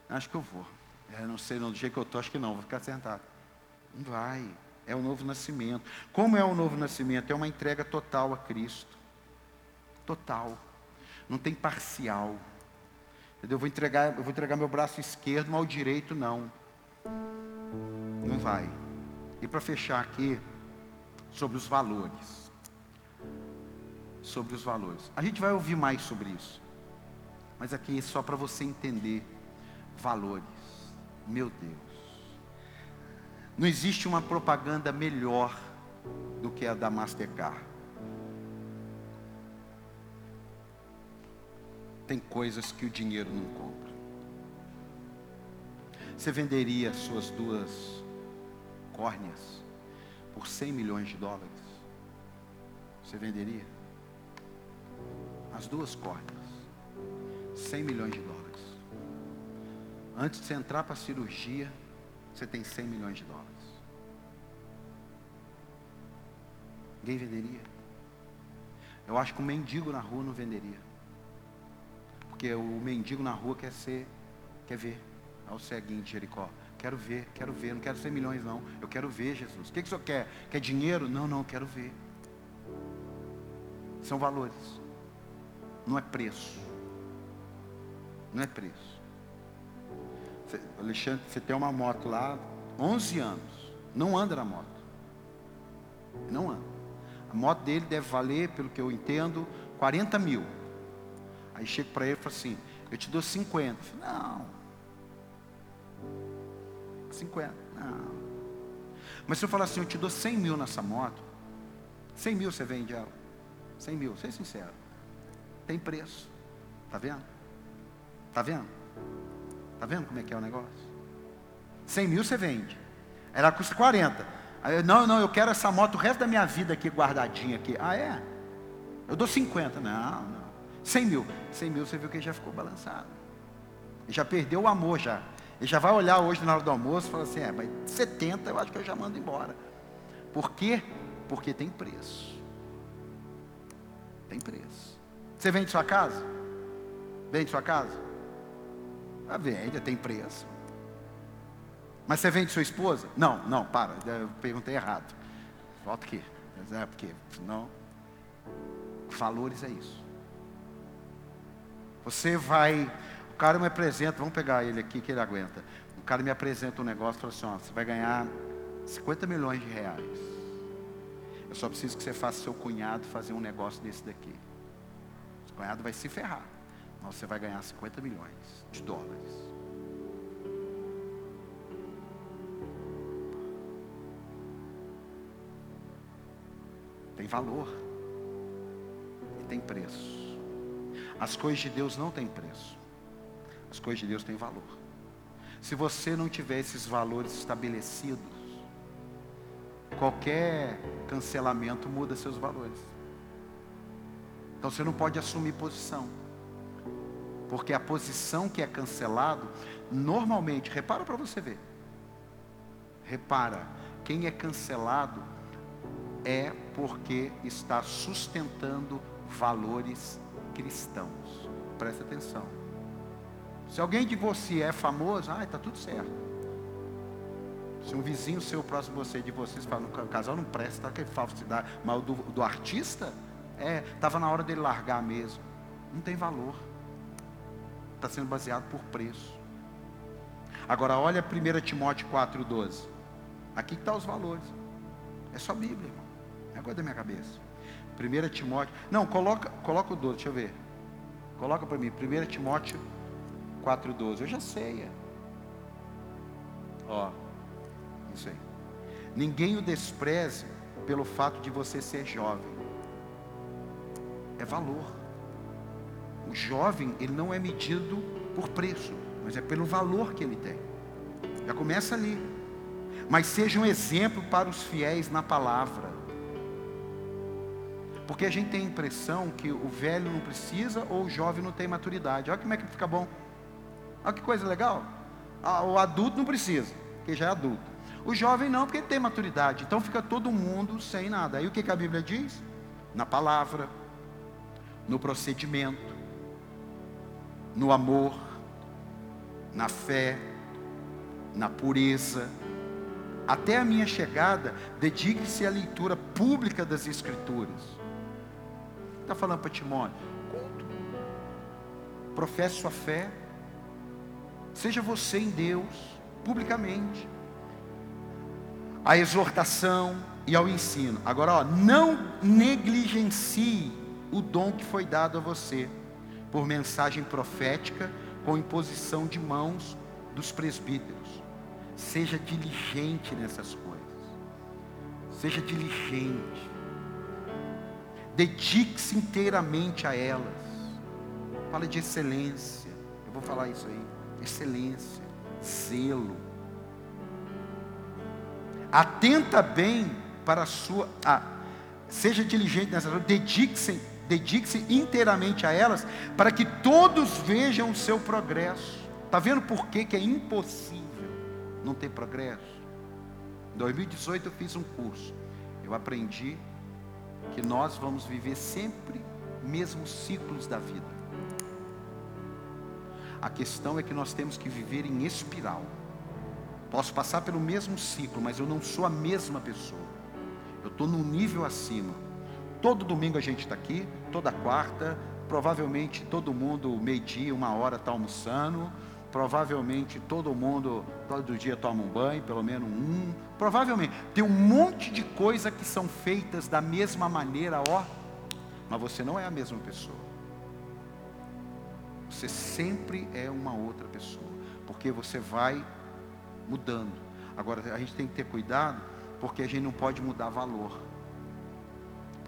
Acho que eu vou. É, não sei, não, do jeito que eu estou, acho que não, vou ficar sentado. Não vai. É o novo nascimento. Como é o novo nascimento? É uma entrega total a Cristo. Total. Não tem parcial. Entendeu? Eu vou entregar, eu vou entregar meu braço esquerdo, mas o direito não. Não vai. E para fechar aqui, sobre os valores sobre os valores. A gente vai ouvir mais sobre isso. Mas aqui é só para você entender valores. Meu Deus. Não existe uma propaganda melhor do que a da Mastercard. Tem coisas que o dinheiro não compra. Você venderia suas duas córneas por 100 milhões de dólares? Você venderia? As duas córneas, 100 milhões de dólares. Antes de você entrar para a cirurgia, você tem 100 milhões de dólares. Ninguém venderia. Eu acho que um mendigo na rua não venderia. Porque o mendigo na rua quer ser, quer ver. É o ceguinho Jericó. Quero ver, quero ver, não quero 100 milhões não. Eu quero ver Jesus. O que, que o senhor quer? Quer dinheiro? Não, não, quero ver. São valores. Não é preço. Não é preço. Você, Alexandre, você tem uma moto lá, 11 anos. Não anda na moto. Não anda. A moto dele deve valer, pelo que eu entendo, 40 mil. Aí chego para ele e falo assim, eu te dou 50. Falo, não. 50, não. Mas se eu falar assim, eu te dou 100 mil nessa moto, 100 mil você vende ela. 100 mil, seja sincero. Tem preço. Tá vendo? Tá vendo? Tá vendo como é que é o negócio? 100 mil você vende. Ela custa 40. Aí, não, não, eu quero essa moto o resto da minha vida aqui guardadinha aqui. Ah, é? Eu dou 50. Não, não. 100 mil. 100 mil você viu que já ficou balançado. Ele já perdeu o amor já. Ele já vai olhar hoje na hora do almoço e falar assim, é, mas 70 eu acho que eu já mando embora. Por quê? Porque tem preço. Tem preço. Você vende sua casa? Vende sua casa? Ah, vende, tem preço. Mas você vende sua esposa? Não, não, para, eu perguntei errado. Volta aqui. É porque, não. Valores é isso. Você vai, o cara me apresenta, vamos pegar ele aqui que ele aguenta. O cara me apresenta um negócio e fala assim: ó, você vai ganhar 50 milhões de reais. Eu só preciso que você faça seu cunhado fazer um negócio desse daqui. Cunhado vai se ferrar. Mas você vai ganhar 50 milhões de dólares. Tem valor. E tem preço. As coisas de Deus não têm preço. As coisas de Deus têm valor. Se você não tiver esses valores estabelecidos, qualquer cancelamento muda seus valores. Então você não pode assumir posição. Porque a posição que é cancelado, normalmente, repara para você ver. Repara, quem é cancelado é porque está sustentando valores cristãos. Presta atenção. Se alguém de você é famoso, ah, está tudo certo. Se um vizinho seu próximo você de vocês fala, o casal não presta, que falsidade. Mas o do, do artista, é, estava na hora dele largar mesmo. Não tem valor. Está sendo baseado por preço. Agora olha 1 Timóteo 4,12. Aqui estão tá os valores. É só Bíblia, irmão. É coisa da minha cabeça. 1 Timóteo. Não, coloca, coloca o 12, deixa eu ver. Coloca para mim, 1 Timóteo 4,12. Eu já sei. É. Ó. Isso aí. Ninguém o despreze pelo fato de você ser jovem. É valor. O jovem, ele não é medido por preço, mas é pelo valor que ele tem. Já começa ali. Mas seja um exemplo para os fiéis na palavra. Porque a gente tem a impressão que o velho não precisa ou o jovem não tem maturidade. Olha como é que fica bom. Olha que coisa legal. Ah, o adulto não precisa, porque já é adulto. O jovem não, porque ele tem maturidade. Então fica todo mundo sem nada. Aí o que, que a Bíblia diz? Na palavra, no procedimento, no amor, na fé, na pureza. Até a minha chegada, dedique-se à leitura pública das Escrituras. Está falando para Timóteo? Conto. Professe sua fé. Seja você em Deus, publicamente à exortação e ao ensino. Agora, ó, não negligencie o dom que foi dado a você por mensagem profética com imposição de mãos dos presbíteros. Seja diligente nessas coisas. Seja diligente. Dedique-se inteiramente a elas. Fala de excelência. Eu vou falar isso aí. Excelência, zelo Atenta bem para a sua. Ah, seja diligente nessas coisas, dedique-se dedique inteiramente a elas, para que todos vejam o seu progresso. Está vendo por que, que é impossível não ter progresso? Em 2018 eu fiz um curso. Eu aprendi que nós vamos viver sempre mesmos ciclos da vida. A questão é que nós temos que viver em espiral. Posso passar pelo mesmo ciclo, mas eu não sou a mesma pessoa. Eu estou num nível acima. Todo domingo a gente está aqui, toda quarta, provavelmente todo mundo, meio-dia, uma hora, está almoçando. Provavelmente todo mundo, todo dia toma um banho, pelo menos um. Provavelmente. Tem um monte de coisas que são feitas da mesma maneira, ó. Mas você não é a mesma pessoa. Você sempre é uma outra pessoa, porque você vai mudando. Agora a gente tem que ter cuidado, porque a gente não pode mudar valor.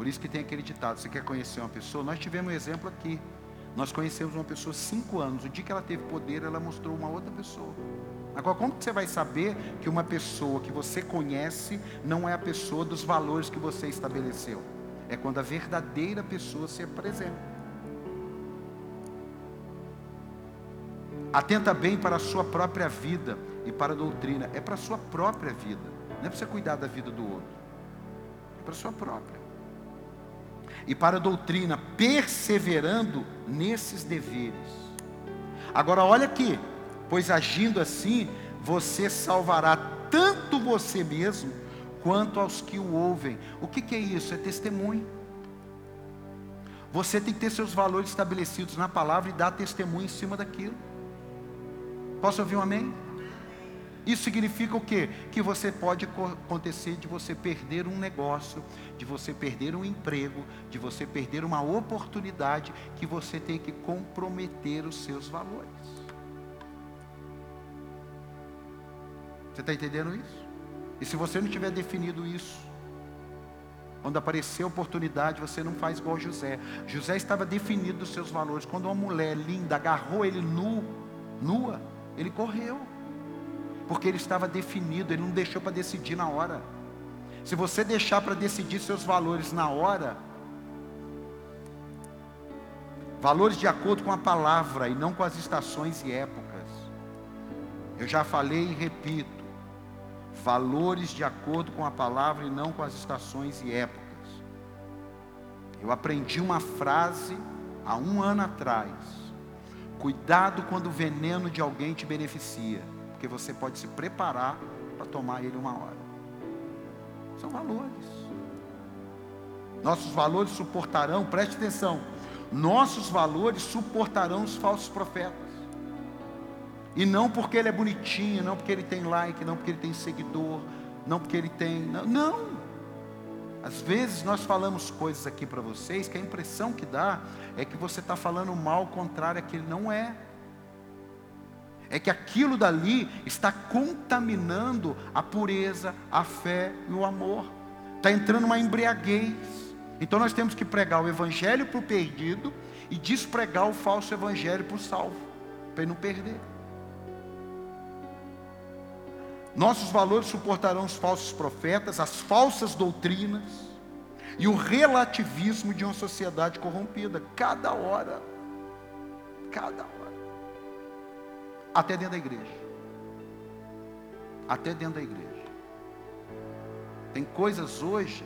Por isso que tem aquele ditado: você quer conhecer uma pessoa? Nós tivemos um exemplo aqui. Nós conhecemos uma pessoa cinco anos. O dia que ela teve poder, ela mostrou uma outra pessoa. Agora, como você vai saber que uma pessoa que você conhece não é a pessoa dos valores que você estabeleceu? É quando a verdadeira pessoa se apresenta. Atenta bem para a sua própria vida e para a doutrina. É para a sua própria vida. Não é para você cuidar da vida do outro. É para a sua própria. E para a doutrina, perseverando nesses deveres. Agora olha aqui, pois agindo assim, você salvará tanto você mesmo quanto aos que o ouvem. O que, que é isso? É testemunho. Você tem que ter seus valores estabelecidos na palavra e dar testemunho em cima daquilo. Posso ouvir um amém? Isso significa o quê? Que você pode acontecer de você perder um negócio, de você perder um emprego, de você perder uma oportunidade, que você tem que comprometer os seus valores. Você está entendendo isso? E se você não tiver definido isso, quando aparecer a oportunidade, você não faz igual José. José estava definido dos seus valores. Quando uma mulher linda agarrou ele nu, nua, ele correu. Porque ele estava definido, ele não deixou para decidir na hora. Se você deixar para decidir seus valores na hora, valores de acordo com a palavra e não com as estações e épocas. Eu já falei e repito, valores de acordo com a palavra e não com as estações e épocas. Eu aprendi uma frase há um ano atrás Cuidado quando o veneno de alguém te beneficia, porque você pode se preparar para tomar ele uma hora. São valores. Nossos valores suportarão, preste atenção, nossos valores suportarão os falsos profetas. E não porque ele é bonitinho, não porque ele tem like, não porque ele tem seguidor, não porque ele tem. Não. não. Às vezes nós falamos coisas aqui para vocês que a impressão que dá é que você está falando mal contrário a que ele não é. É que aquilo dali está contaminando a pureza, a fé e o amor. Está entrando uma embriaguez. Então nós temos que pregar o evangelho para o perdido e despregar o falso evangelho para o salvo, para ele não perder. Nossos valores suportarão os falsos profetas, as falsas doutrinas e o relativismo de uma sociedade corrompida. Cada hora. Cada hora. Até dentro da igreja. Até dentro da igreja. Tem coisas hoje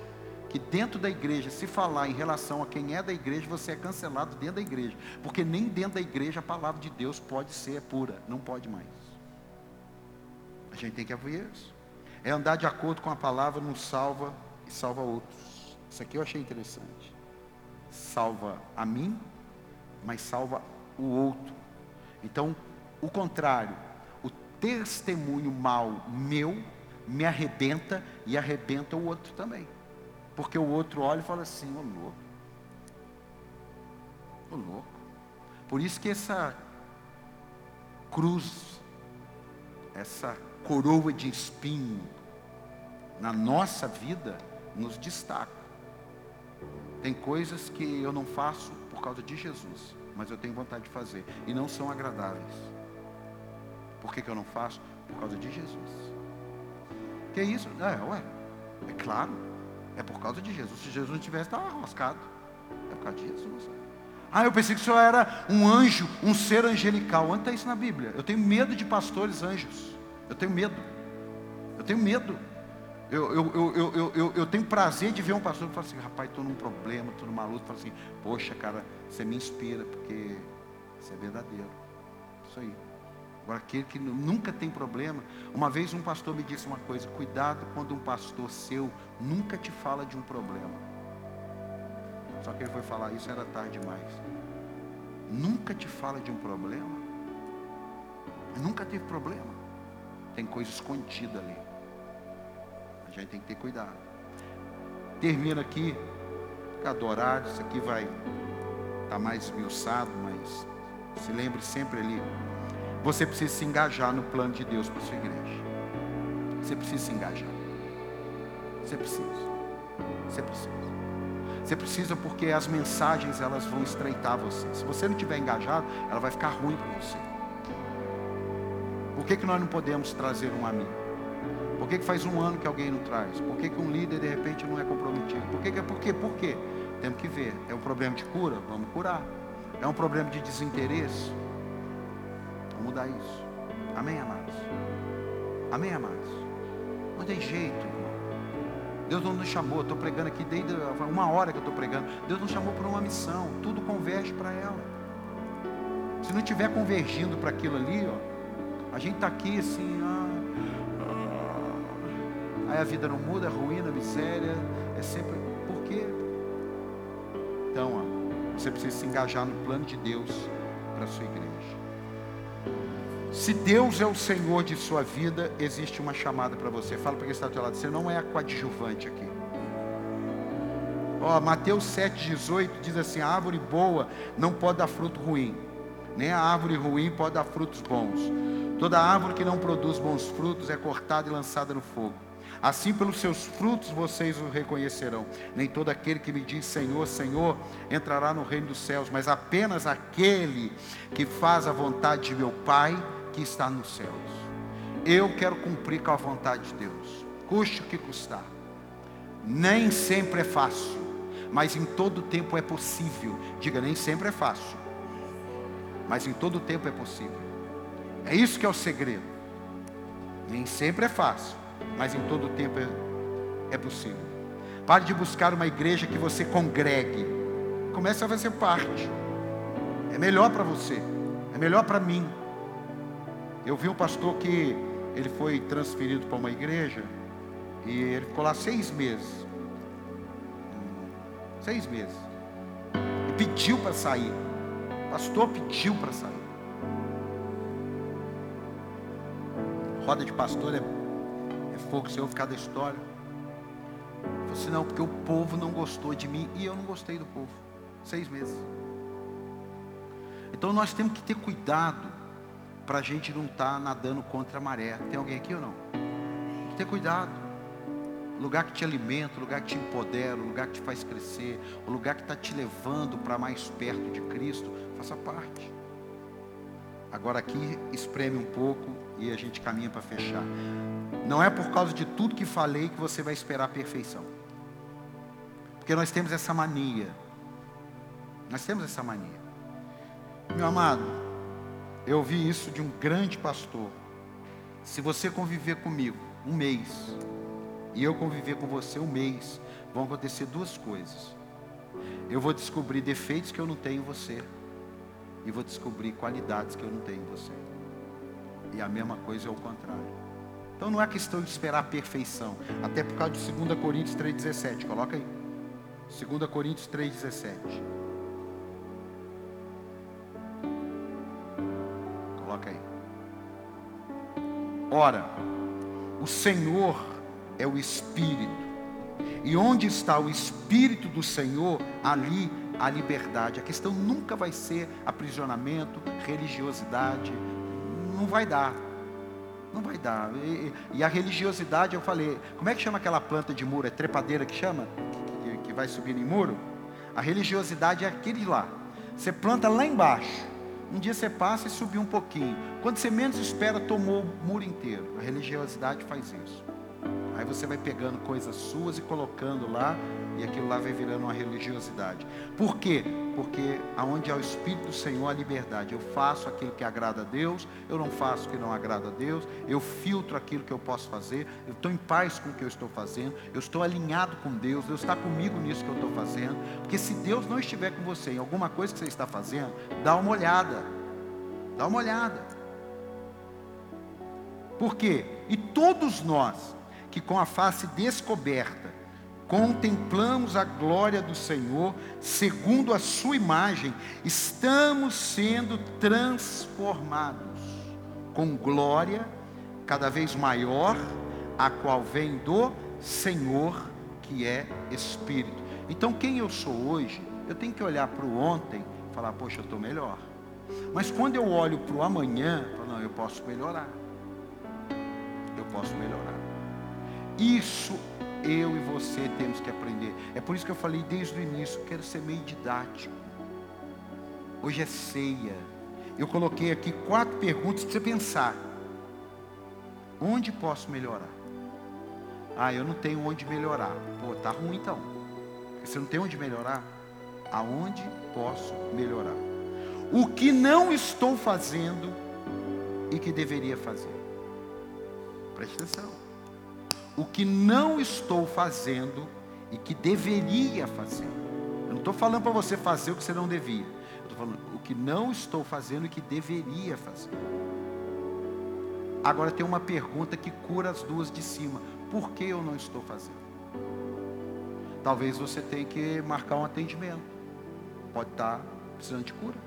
que dentro da igreja, se falar em relação a quem é da igreja, você é cancelado dentro da igreja. Porque nem dentro da igreja a palavra de Deus pode ser pura. Não pode mais. A gente tem que ver isso. É andar de acordo com a palavra, nos salva e salva outros. Isso aqui eu achei interessante. Salva a mim, mas salva o outro. Então, o contrário, o testemunho mal meu me arrebenta e arrebenta o outro também. Porque o outro olha e fala assim, ô oh, louco. Ô oh, louco. Por isso que essa cruz, essa coroa de espinho na nossa vida nos destaca. Tem coisas que eu não faço por causa de Jesus, mas eu tenho vontade de fazer e não são agradáveis. Por que, que eu não faço? Por causa de Jesus. Que isso? É, ué, é claro, é por causa de Jesus. Se Jesus não tivesse, estava arroscado. É por causa de Jesus. Ah, eu pensei que o senhor era um anjo, um ser angelical. Onde está isso na Bíblia? Eu tenho medo de pastores anjos. Eu tenho medo. Eu tenho medo. Eu, eu, eu, eu, eu, tenho prazer de ver um pastor que fala assim, rapaz, estou num problema, estou numa luta. Fala assim, poxa, cara, você me inspira, porque isso é verdadeiro. Isso aí. Agora, aquele que nunca tem problema. Uma vez um pastor me disse uma coisa: cuidado quando um pastor seu nunca te fala de um problema. Só que ele foi falar isso, era tarde demais. Nunca te fala de um problema. Nunca teve problema. Tem coisa escondida ali. A gente tem que ter cuidado. Termina aqui. Adorar, isso aqui vai estar tá mais esmiuçado, mas Se lembre sempre ali. Você precisa se engajar no plano de Deus para sua igreja. Você precisa se engajar. Você precisa. Você precisa. Você precisa porque as mensagens elas vão estreitar você. Se você não estiver engajado, ela vai ficar ruim para você. Por que, que nós não podemos trazer um amigo? Por que, que faz um ano que alguém não traz? Por que, que um líder de repente não é comprometido? Por que, que por quê? Por quê? Temos que ver. É um problema de cura? Vamos curar. É um problema de desinteresse? Mudar isso. Amém, amados? Amém, amados? Não tem jeito. Deus não nos chamou, estou pregando aqui desde uma hora que eu estou pregando. Deus nos chamou para uma missão, tudo converge para ela. Se não estiver convergindo para aquilo ali, ó, a gente está aqui assim, ah, ah, aí a vida não muda, é ruína, miséria, é sempre. Por quê? Então, ó, você precisa se engajar no plano de Deus para a sua igreja. Se Deus é o Senhor de sua vida, existe uma chamada para você. Fala para quem está do seu lado, você não é a coadjuvante aqui. Ó, Mateus 7,18 diz assim: a árvore boa não pode dar fruto ruim, nem a árvore ruim pode dar frutos bons. Toda árvore que não produz bons frutos é cortada e lançada no fogo. Assim, pelos seus frutos vocês o reconhecerão. Nem todo aquele que me diz Senhor, Senhor, entrará no reino dos céus, mas apenas aquele que faz a vontade de meu Pai que está nos céus. Eu quero cumprir com a vontade de Deus, custe o que custar. Nem sempre é fácil, mas em todo tempo é possível. Diga, nem sempre é fácil, mas em todo tempo é possível. É isso que é o segredo. Nem sempre é fácil, mas em todo tempo é, é possível. Pare de buscar uma igreja que você congregue. Comece a fazer parte. É melhor para você, é melhor para mim. Eu vi um pastor que ele foi transferido para uma igreja e ele ficou lá seis meses. Seis meses. E pediu para sair. O pastor pediu para sair. Roda de pastor é, é fogo, se eu ficar da história. Falei assim, não, porque o povo não gostou de mim e eu não gostei do povo. Seis meses. Então nós temos que ter cuidado para a gente não estar tá nadando contra a maré. Tem alguém aqui ou não? Ter cuidado. O lugar que te alimenta, o lugar que te empodera, o lugar que te faz crescer, o lugar que está te levando para mais perto de Cristo, faça parte. Agora aqui espreme um pouco e a gente caminha para fechar. Não é por causa de tudo que falei que você vai esperar a perfeição. Porque nós temos essa mania. Nós temos essa mania. Meu amado, eu ouvi isso de um grande pastor. Se você conviver comigo um mês, e eu conviver com você um mês, vão acontecer duas coisas. Eu vou descobrir defeitos que eu não tenho em você, e vou descobrir qualidades que eu não tenho em você. E a mesma coisa é o contrário. Então não é questão de esperar a perfeição, até por causa de 2 Coríntios 3,17. Coloca aí. 2 Coríntios 3,17. Ora, o Senhor é o Espírito. E onde está o Espírito do Senhor, ali a liberdade. A questão nunca vai ser aprisionamento, religiosidade. Não vai dar. Não vai dar. E, e, a religiosidade, eu falei, como é que chama aquela planta de muro? É trepadeira que chama? Que, que vai subir em muro? A religiosidade é aquele lá. Você planta lá embaixo. Um dia você passa e subiu um pouquinho. Quando você menos espera, tomou o muro inteiro. A religiosidade faz isso. Aí você vai pegando coisas suas e colocando lá, e aquilo lá vai virando uma religiosidade. Por quê? Porque aonde há o Espírito do Senhor, há liberdade. Eu faço aquilo que agrada a Deus, eu não faço o que não agrada a Deus, eu filtro aquilo que eu posso fazer, eu estou em paz com o que eu estou fazendo, eu estou alinhado com Deus, Deus está comigo nisso que eu estou fazendo. Porque se Deus não estiver com você em alguma coisa que você está fazendo, dá uma olhada. Dá uma olhada. Por quê? E todos nós que com a face descoberta contemplamos a glória do Senhor, segundo a sua imagem, estamos sendo transformados com glória cada vez maior, a qual vem do Senhor, que é Espírito. Então, quem eu sou hoje, eu tenho que olhar para o ontem e falar: Poxa, eu estou melhor. Mas quando eu olho para o amanhã, eu falo, não, eu posso melhorar. Eu posso melhorar. Isso eu e você temos que aprender. É por isso que eu falei desde o início, quero ser meio didático. Hoje é ceia. Eu coloquei aqui quatro perguntas para você pensar. Onde posso melhorar? Ah, eu não tenho onde melhorar. Pô, tá ruim então. Você não tem onde melhorar? Aonde posso melhorar? O que não estou fazendo e que deveria fazer? Preste atenção. O que não estou fazendo e que deveria fazer. Eu não estou falando para você fazer o que você não devia. Eu estou falando o que não estou fazendo e que deveria fazer. Agora tem uma pergunta que cura as duas de cima. Por que eu não estou fazendo? Talvez você tenha que marcar um atendimento. Pode estar precisando de cura.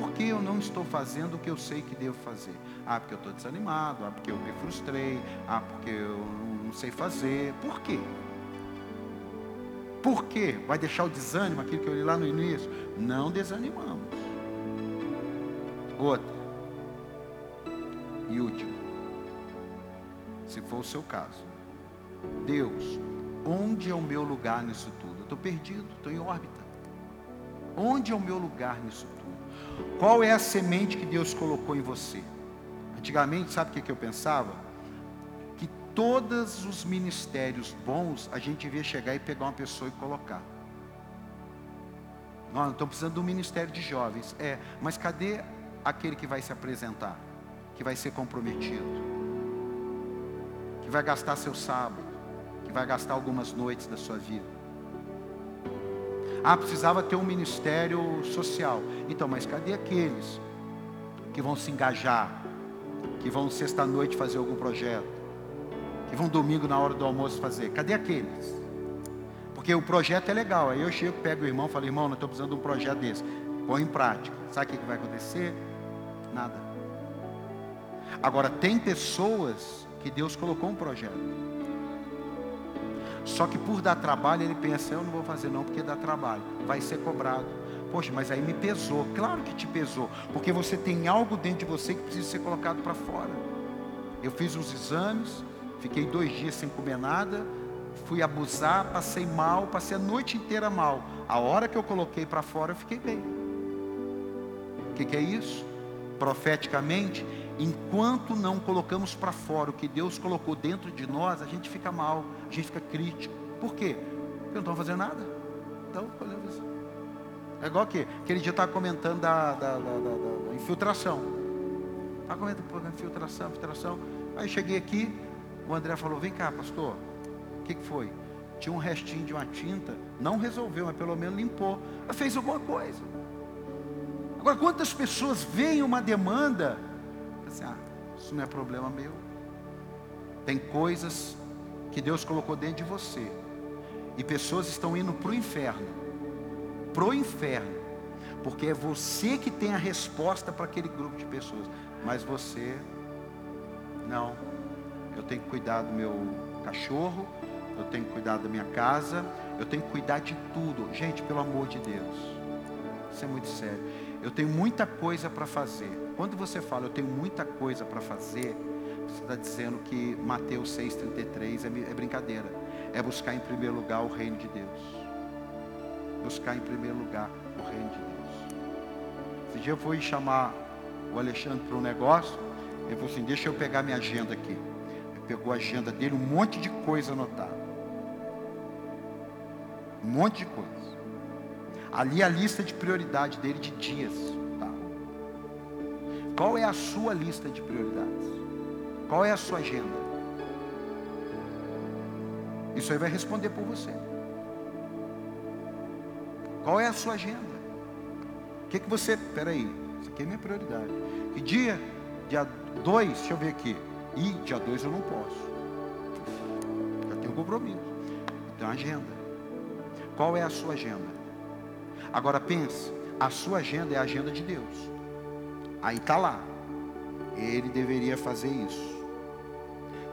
Por que eu não estou fazendo o que eu sei que devo fazer? Ah, porque eu estou desanimado. Ah, porque eu me frustrei. Ah, porque eu não sei fazer. Por quê? Por quê? Vai deixar o desânimo, aquilo que eu li lá no início? Não desanimamos. Outra. E último, se for o seu caso, Deus, onde é o meu lugar nisso tudo? Eu estou perdido, estou em órbita. Onde é o meu lugar nisso tudo? Qual é a semente que Deus colocou em você? Antigamente, sabe o que, eu pensava? Que todos os ministérios bons a gente devia chegar e pegar uma pessoa e colocar. Nós estamos precisando do ministério de jovens. É, mas cadê aquele que vai se apresentar? que vai ser comprometido, que vai gastar seu sábado, que vai gastar algumas noites da sua vida. Ah, precisava ter um ministério social. Então, mas cadê aqueles que vão se engajar, que vão sexta-noite fazer algum projeto, que vão domingo na hora do almoço fazer? Cadê aqueles? Porque o projeto é legal. Aí eu chego, pego o irmão e falo, irmão, nós estamos precisando de um projeto desse. Põe em prática. Sabe o que vai acontecer? Nada. Agora, tem pessoas que Deus colocou um projeto. Só que por dar trabalho, ele pensa: eu não vou fazer não, porque dá trabalho, vai ser cobrado. Poxa, mas aí me pesou. Claro que te pesou, porque você tem algo dentro de você que precisa ser colocado para fora. Eu fiz os exames, fiquei dois dias sem comer nada, fui abusar, passei mal, passei a noite inteira mal. A hora que eu coloquei para fora, eu fiquei bem. O que, que é isso? Profeticamente, Enquanto não colocamos para fora o que Deus colocou dentro de nós, a gente fica mal, a gente fica crítico. Por quê? Porque não estão fazendo nada. Então, é igual que aquele dia estava comentando da, da, da, da infiltração. Estava comentando, pô, infiltração, infiltração. Aí cheguei aqui, o André falou, vem cá, pastor, o que, que foi? Tinha um restinho de uma tinta, não resolveu, mas pelo menos limpou. Fez alguma coisa. Agora, quantas pessoas veem uma demanda assim, ah, isso não é problema meu. Tem coisas que Deus colocou dentro de você. E pessoas estão indo para o inferno. Para o inferno. Porque é você que tem a resposta para aquele grupo de pessoas. Mas você, não. Eu tenho que cuidar do meu cachorro. Eu tenho que cuidar da minha casa. Eu tenho que cuidar de tudo. Gente, pelo amor de Deus. Isso é muito sério. Eu tenho muita coisa para fazer. Quando você fala, eu tenho muita coisa para fazer, você está dizendo que Mateus 6,33 é, é brincadeira. É buscar em primeiro lugar o reino de Deus. Buscar em primeiro lugar o reino de Deus. Esse dia eu fui chamar o Alexandre para um negócio. Ele falou assim: Deixa eu pegar minha agenda aqui. Ele pegou a agenda dele, um monte de coisa anotada. Um monte de coisa. Ali a lista de prioridade dele de dias. Qual é a sua lista de prioridades? Qual é a sua agenda? Isso aí vai responder por você. Qual é a sua agenda? O que, que você. Peraí, isso aqui é minha prioridade. Que dia? Dia 2, deixa eu ver aqui. E dia 2 eu não posso. Já tenho compromisso. Então agenda. Qual é a sua agenda? Agora pense, a sua agenda é a agenda de Deus. Aí está lá. Ele deveria fazer isso.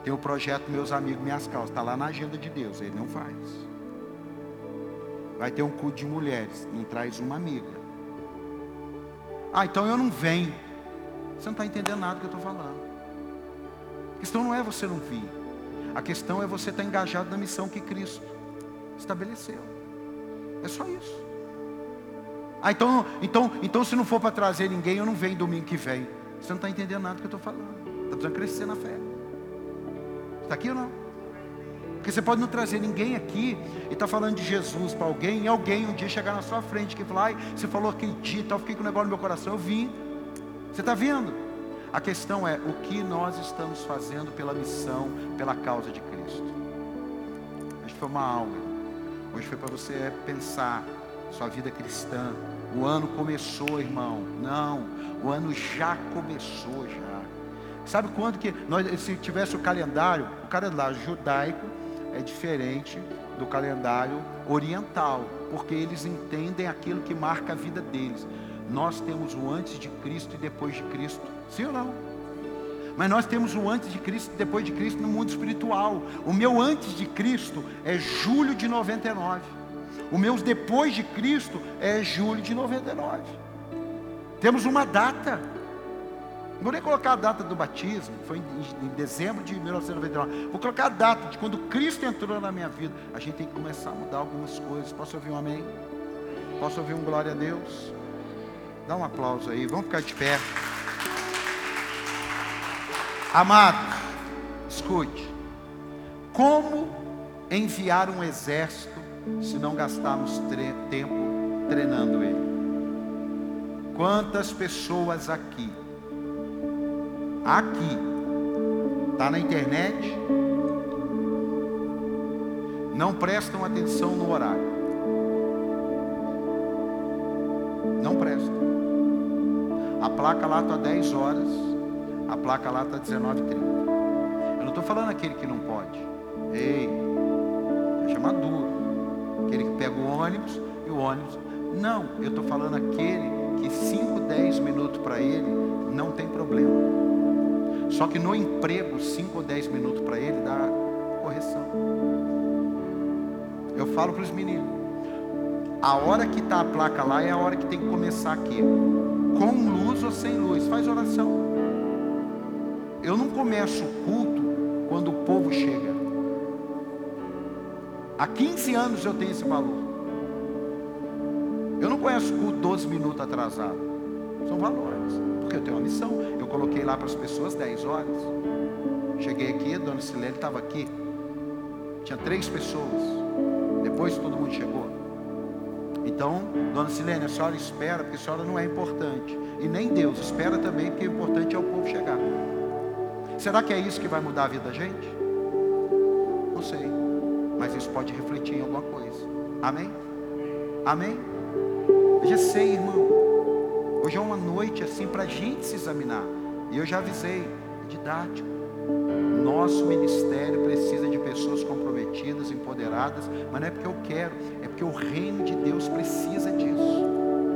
Tem o projeto Meus Amigos, Minhas Causas. Está lá na agenda de Deus. Ele não faz. Vai ter um culto de mulheres. Não traz uma amiga. Ah, então eu não venho. Você não está entendendo nada do que eu estou falando. A questão não é você não vir. A questão é você estar tá engajado na missão que Cristo estabeleceu. É só isso. Ah, então, então, então se não for para trazer ninguém, eu não venho domingo que vem. Você não está entendendo nada do que eu estou falando. Está precisando crescer na fé. Está aqui ou não? Porque você pode não trazer ninguém aqui e estar tá falando de Jesus para alguém, e alguém um dia chegar na sua frente que falar, você falou aquele dia, tal, fiquei com o negócio no meu coração, eu vim. Você está vendo? A questão é o que nós estamos fazendo pela missão, pela causa de Cristo. Hoje foi uma aula. Hoje foi para você pensar sua vida cristã. O ano começou, irmão. Não, o ano já começou já. Sabe quando que nós, se tivesse o calendário, o calendário judaico é diferente do calendário oriental, porque eles entendem aquilo que marca a vida deles. Nós temos o antes de Cristo e depois de Cristo. Sim ou não? Mas nós temos o antes de Cristo e depois de Cristo no mundo espiritual. O meu antes de Cristo é julho de 99. O meu depois de Cristo é julho de 99. Temos uma data. Não vou nem colocar a data do batismo, foi em, em, dezembro de 1999. Vou colocar a data de quando Cristo entrou na minha vida. A gente tem que começar a mudar algumas coisas. Posso ouvir um amém? Posso ouvir um glória a Deus? Dá um aplauso aí, vamos ficar de pé. Amado, escute. Como enviar um exército se não gastarmos tre tempo treinando ele? Quantas pessoas aqui, aqui, está na internet, não prestam atenção no horário? Não prestam. A placa lá está 10 horas, a placa lá está 19h30. Eu não estou falando aquele que não pode. Ei, é. Aquele que pega o ônibus e o ônibus. Não, eu estou falando aquele que 5, 10 minutos para ele não tem problema. Só que no emprego, 5 ou 10 minutos para ele dá correção. Eu falo para os meninos, a hora que está a placa lá é a hora que tem que começar aqui com luz ou sem luz, faz oração. Eu não começo o culto quando o povo chega. Há 15 anos eu tenho esse valor. Eu não conheço o culto 12 minutos atrasado. São valores. Porque eu tenho uma missão. Eu coloquei lá para as pessoas 10 horas. Cheguei aqui, a dona Silene estava aqui. Tinha três pessoas. Depois todo mundo chegou. Então, dona Silene, a senhora espera, porque a senhora não é importante. E nem Deus espera também, porque o importante é o povo chegar. Será que é isso que vai mudar a vida da gente? Não sei. Mas isso pode refletir em alguma coisa. Amém? Amém? Eu já sei, irmão. Hoje é uma noite assim para a gente se examinar. E eu já avisei, é didático. Nosso ministério precisa de pessoas comprometidas, empoderadas, mas não é porque eu quero, é porque o reino de Deus precisa disso.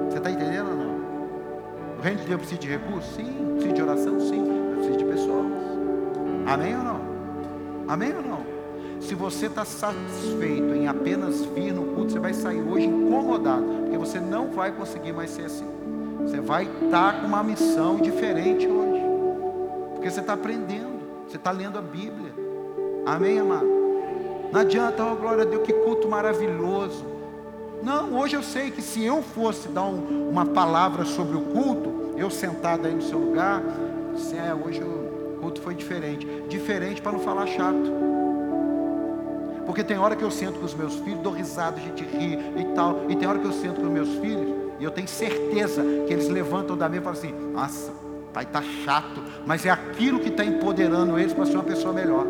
Você está entendendo ou não? O reino de Deus precisa de recursos? Sim. Precisa de oração? Sim. Precisa de pessoas. Amém ou não? Amém ou não? Se você está satisfeito em apenas vir no culto, você vai sair hoje incomodado, porque você não vai conseguir mais ser assim. Você vai estar tá com uma missão diferente hoje, porque você está aprendendo. Você está lendo a Bíblia. Amém, amado? Não adianta, oh glória a Deus, que culto maravilhoso. Não, hoje eu sei que se eu fosse dar um, uma palavra sobre o culto, eu sentado aí no seu lugar, é, hoje o culto foi diferente. Diferente para não falar chato. Porque tem hora que eu sento com os meus filhos, dou risada, a gente ri e tal. E tem hora que eu sento com os meus filhos, e eu tenho certeza que eles levantam da mesa e falam assim: Nossa, pai está chato, mas é aquilo que está empoderando eles para ser uma pessoa melhor.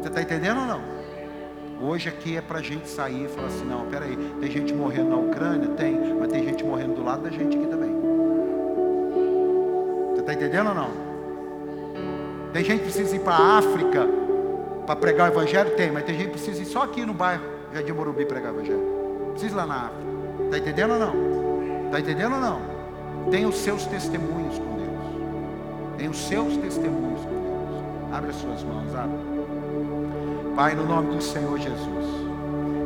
Você está entendendo ou não? Hoje aqui é para a gente sair e falar assim, não, peraí, tem gente morrendo na Ucrânia? Tem, mas tem gente morrendo do lado da gente aqui também. Você está entendendo ou não? Tem gente que precisa ir para a África para pregar o Evangelho? Tem, mas tem gente que precisa ir só aqui no bairro, Jardim Morumbi, pregar o Evangelho. Precisa ir lá na África. Está entendendo ou não? Está entendendo ou não? Tem os seus testemunhos com Deus. Tem os seus testemunhos com Deus. Abre as suas mãos, abre. Pai, no nome do Senhor Jesus,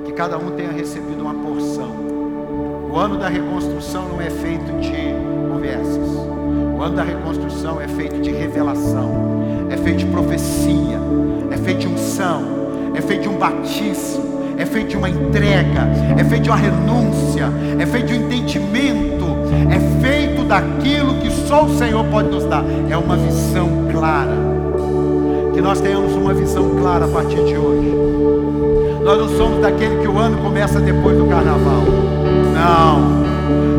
que cada um tenha recebido uma porção. O ano da reconstrução não é feito de conversas. O ano da reconstrução é feito de revelação, é feito de profecia, é feito de unção, é feito de um batismo, é feito de uma entrega, é feito de uma renúncia, é feito de um entendimento, é feito daquilo que só o Senhor pode nos dar. É uma visão clara. Que nós tenhamos uma visão clara a partir de hoje. Nós não somos daquele que o ano começa depois do carnaval. Não.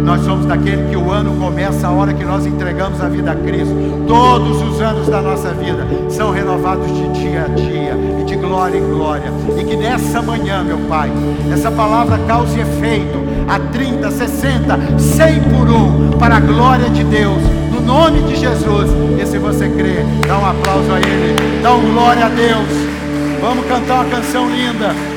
Nós somos daquele que o ano começa a hora que nós entregamos a vida a Cristo. Todos os anos da nossa vida são renovados de dia a dia e de glória em glória. E que nessa manhã, meu Pai, essa palavra cause efeito a 30, 60, 100 por um, para a glória de Deus, no nome de Jesus. E se você crê, dá um aplauso a Ele, dá um glória a Deus. Vamos cantar uma canção linda.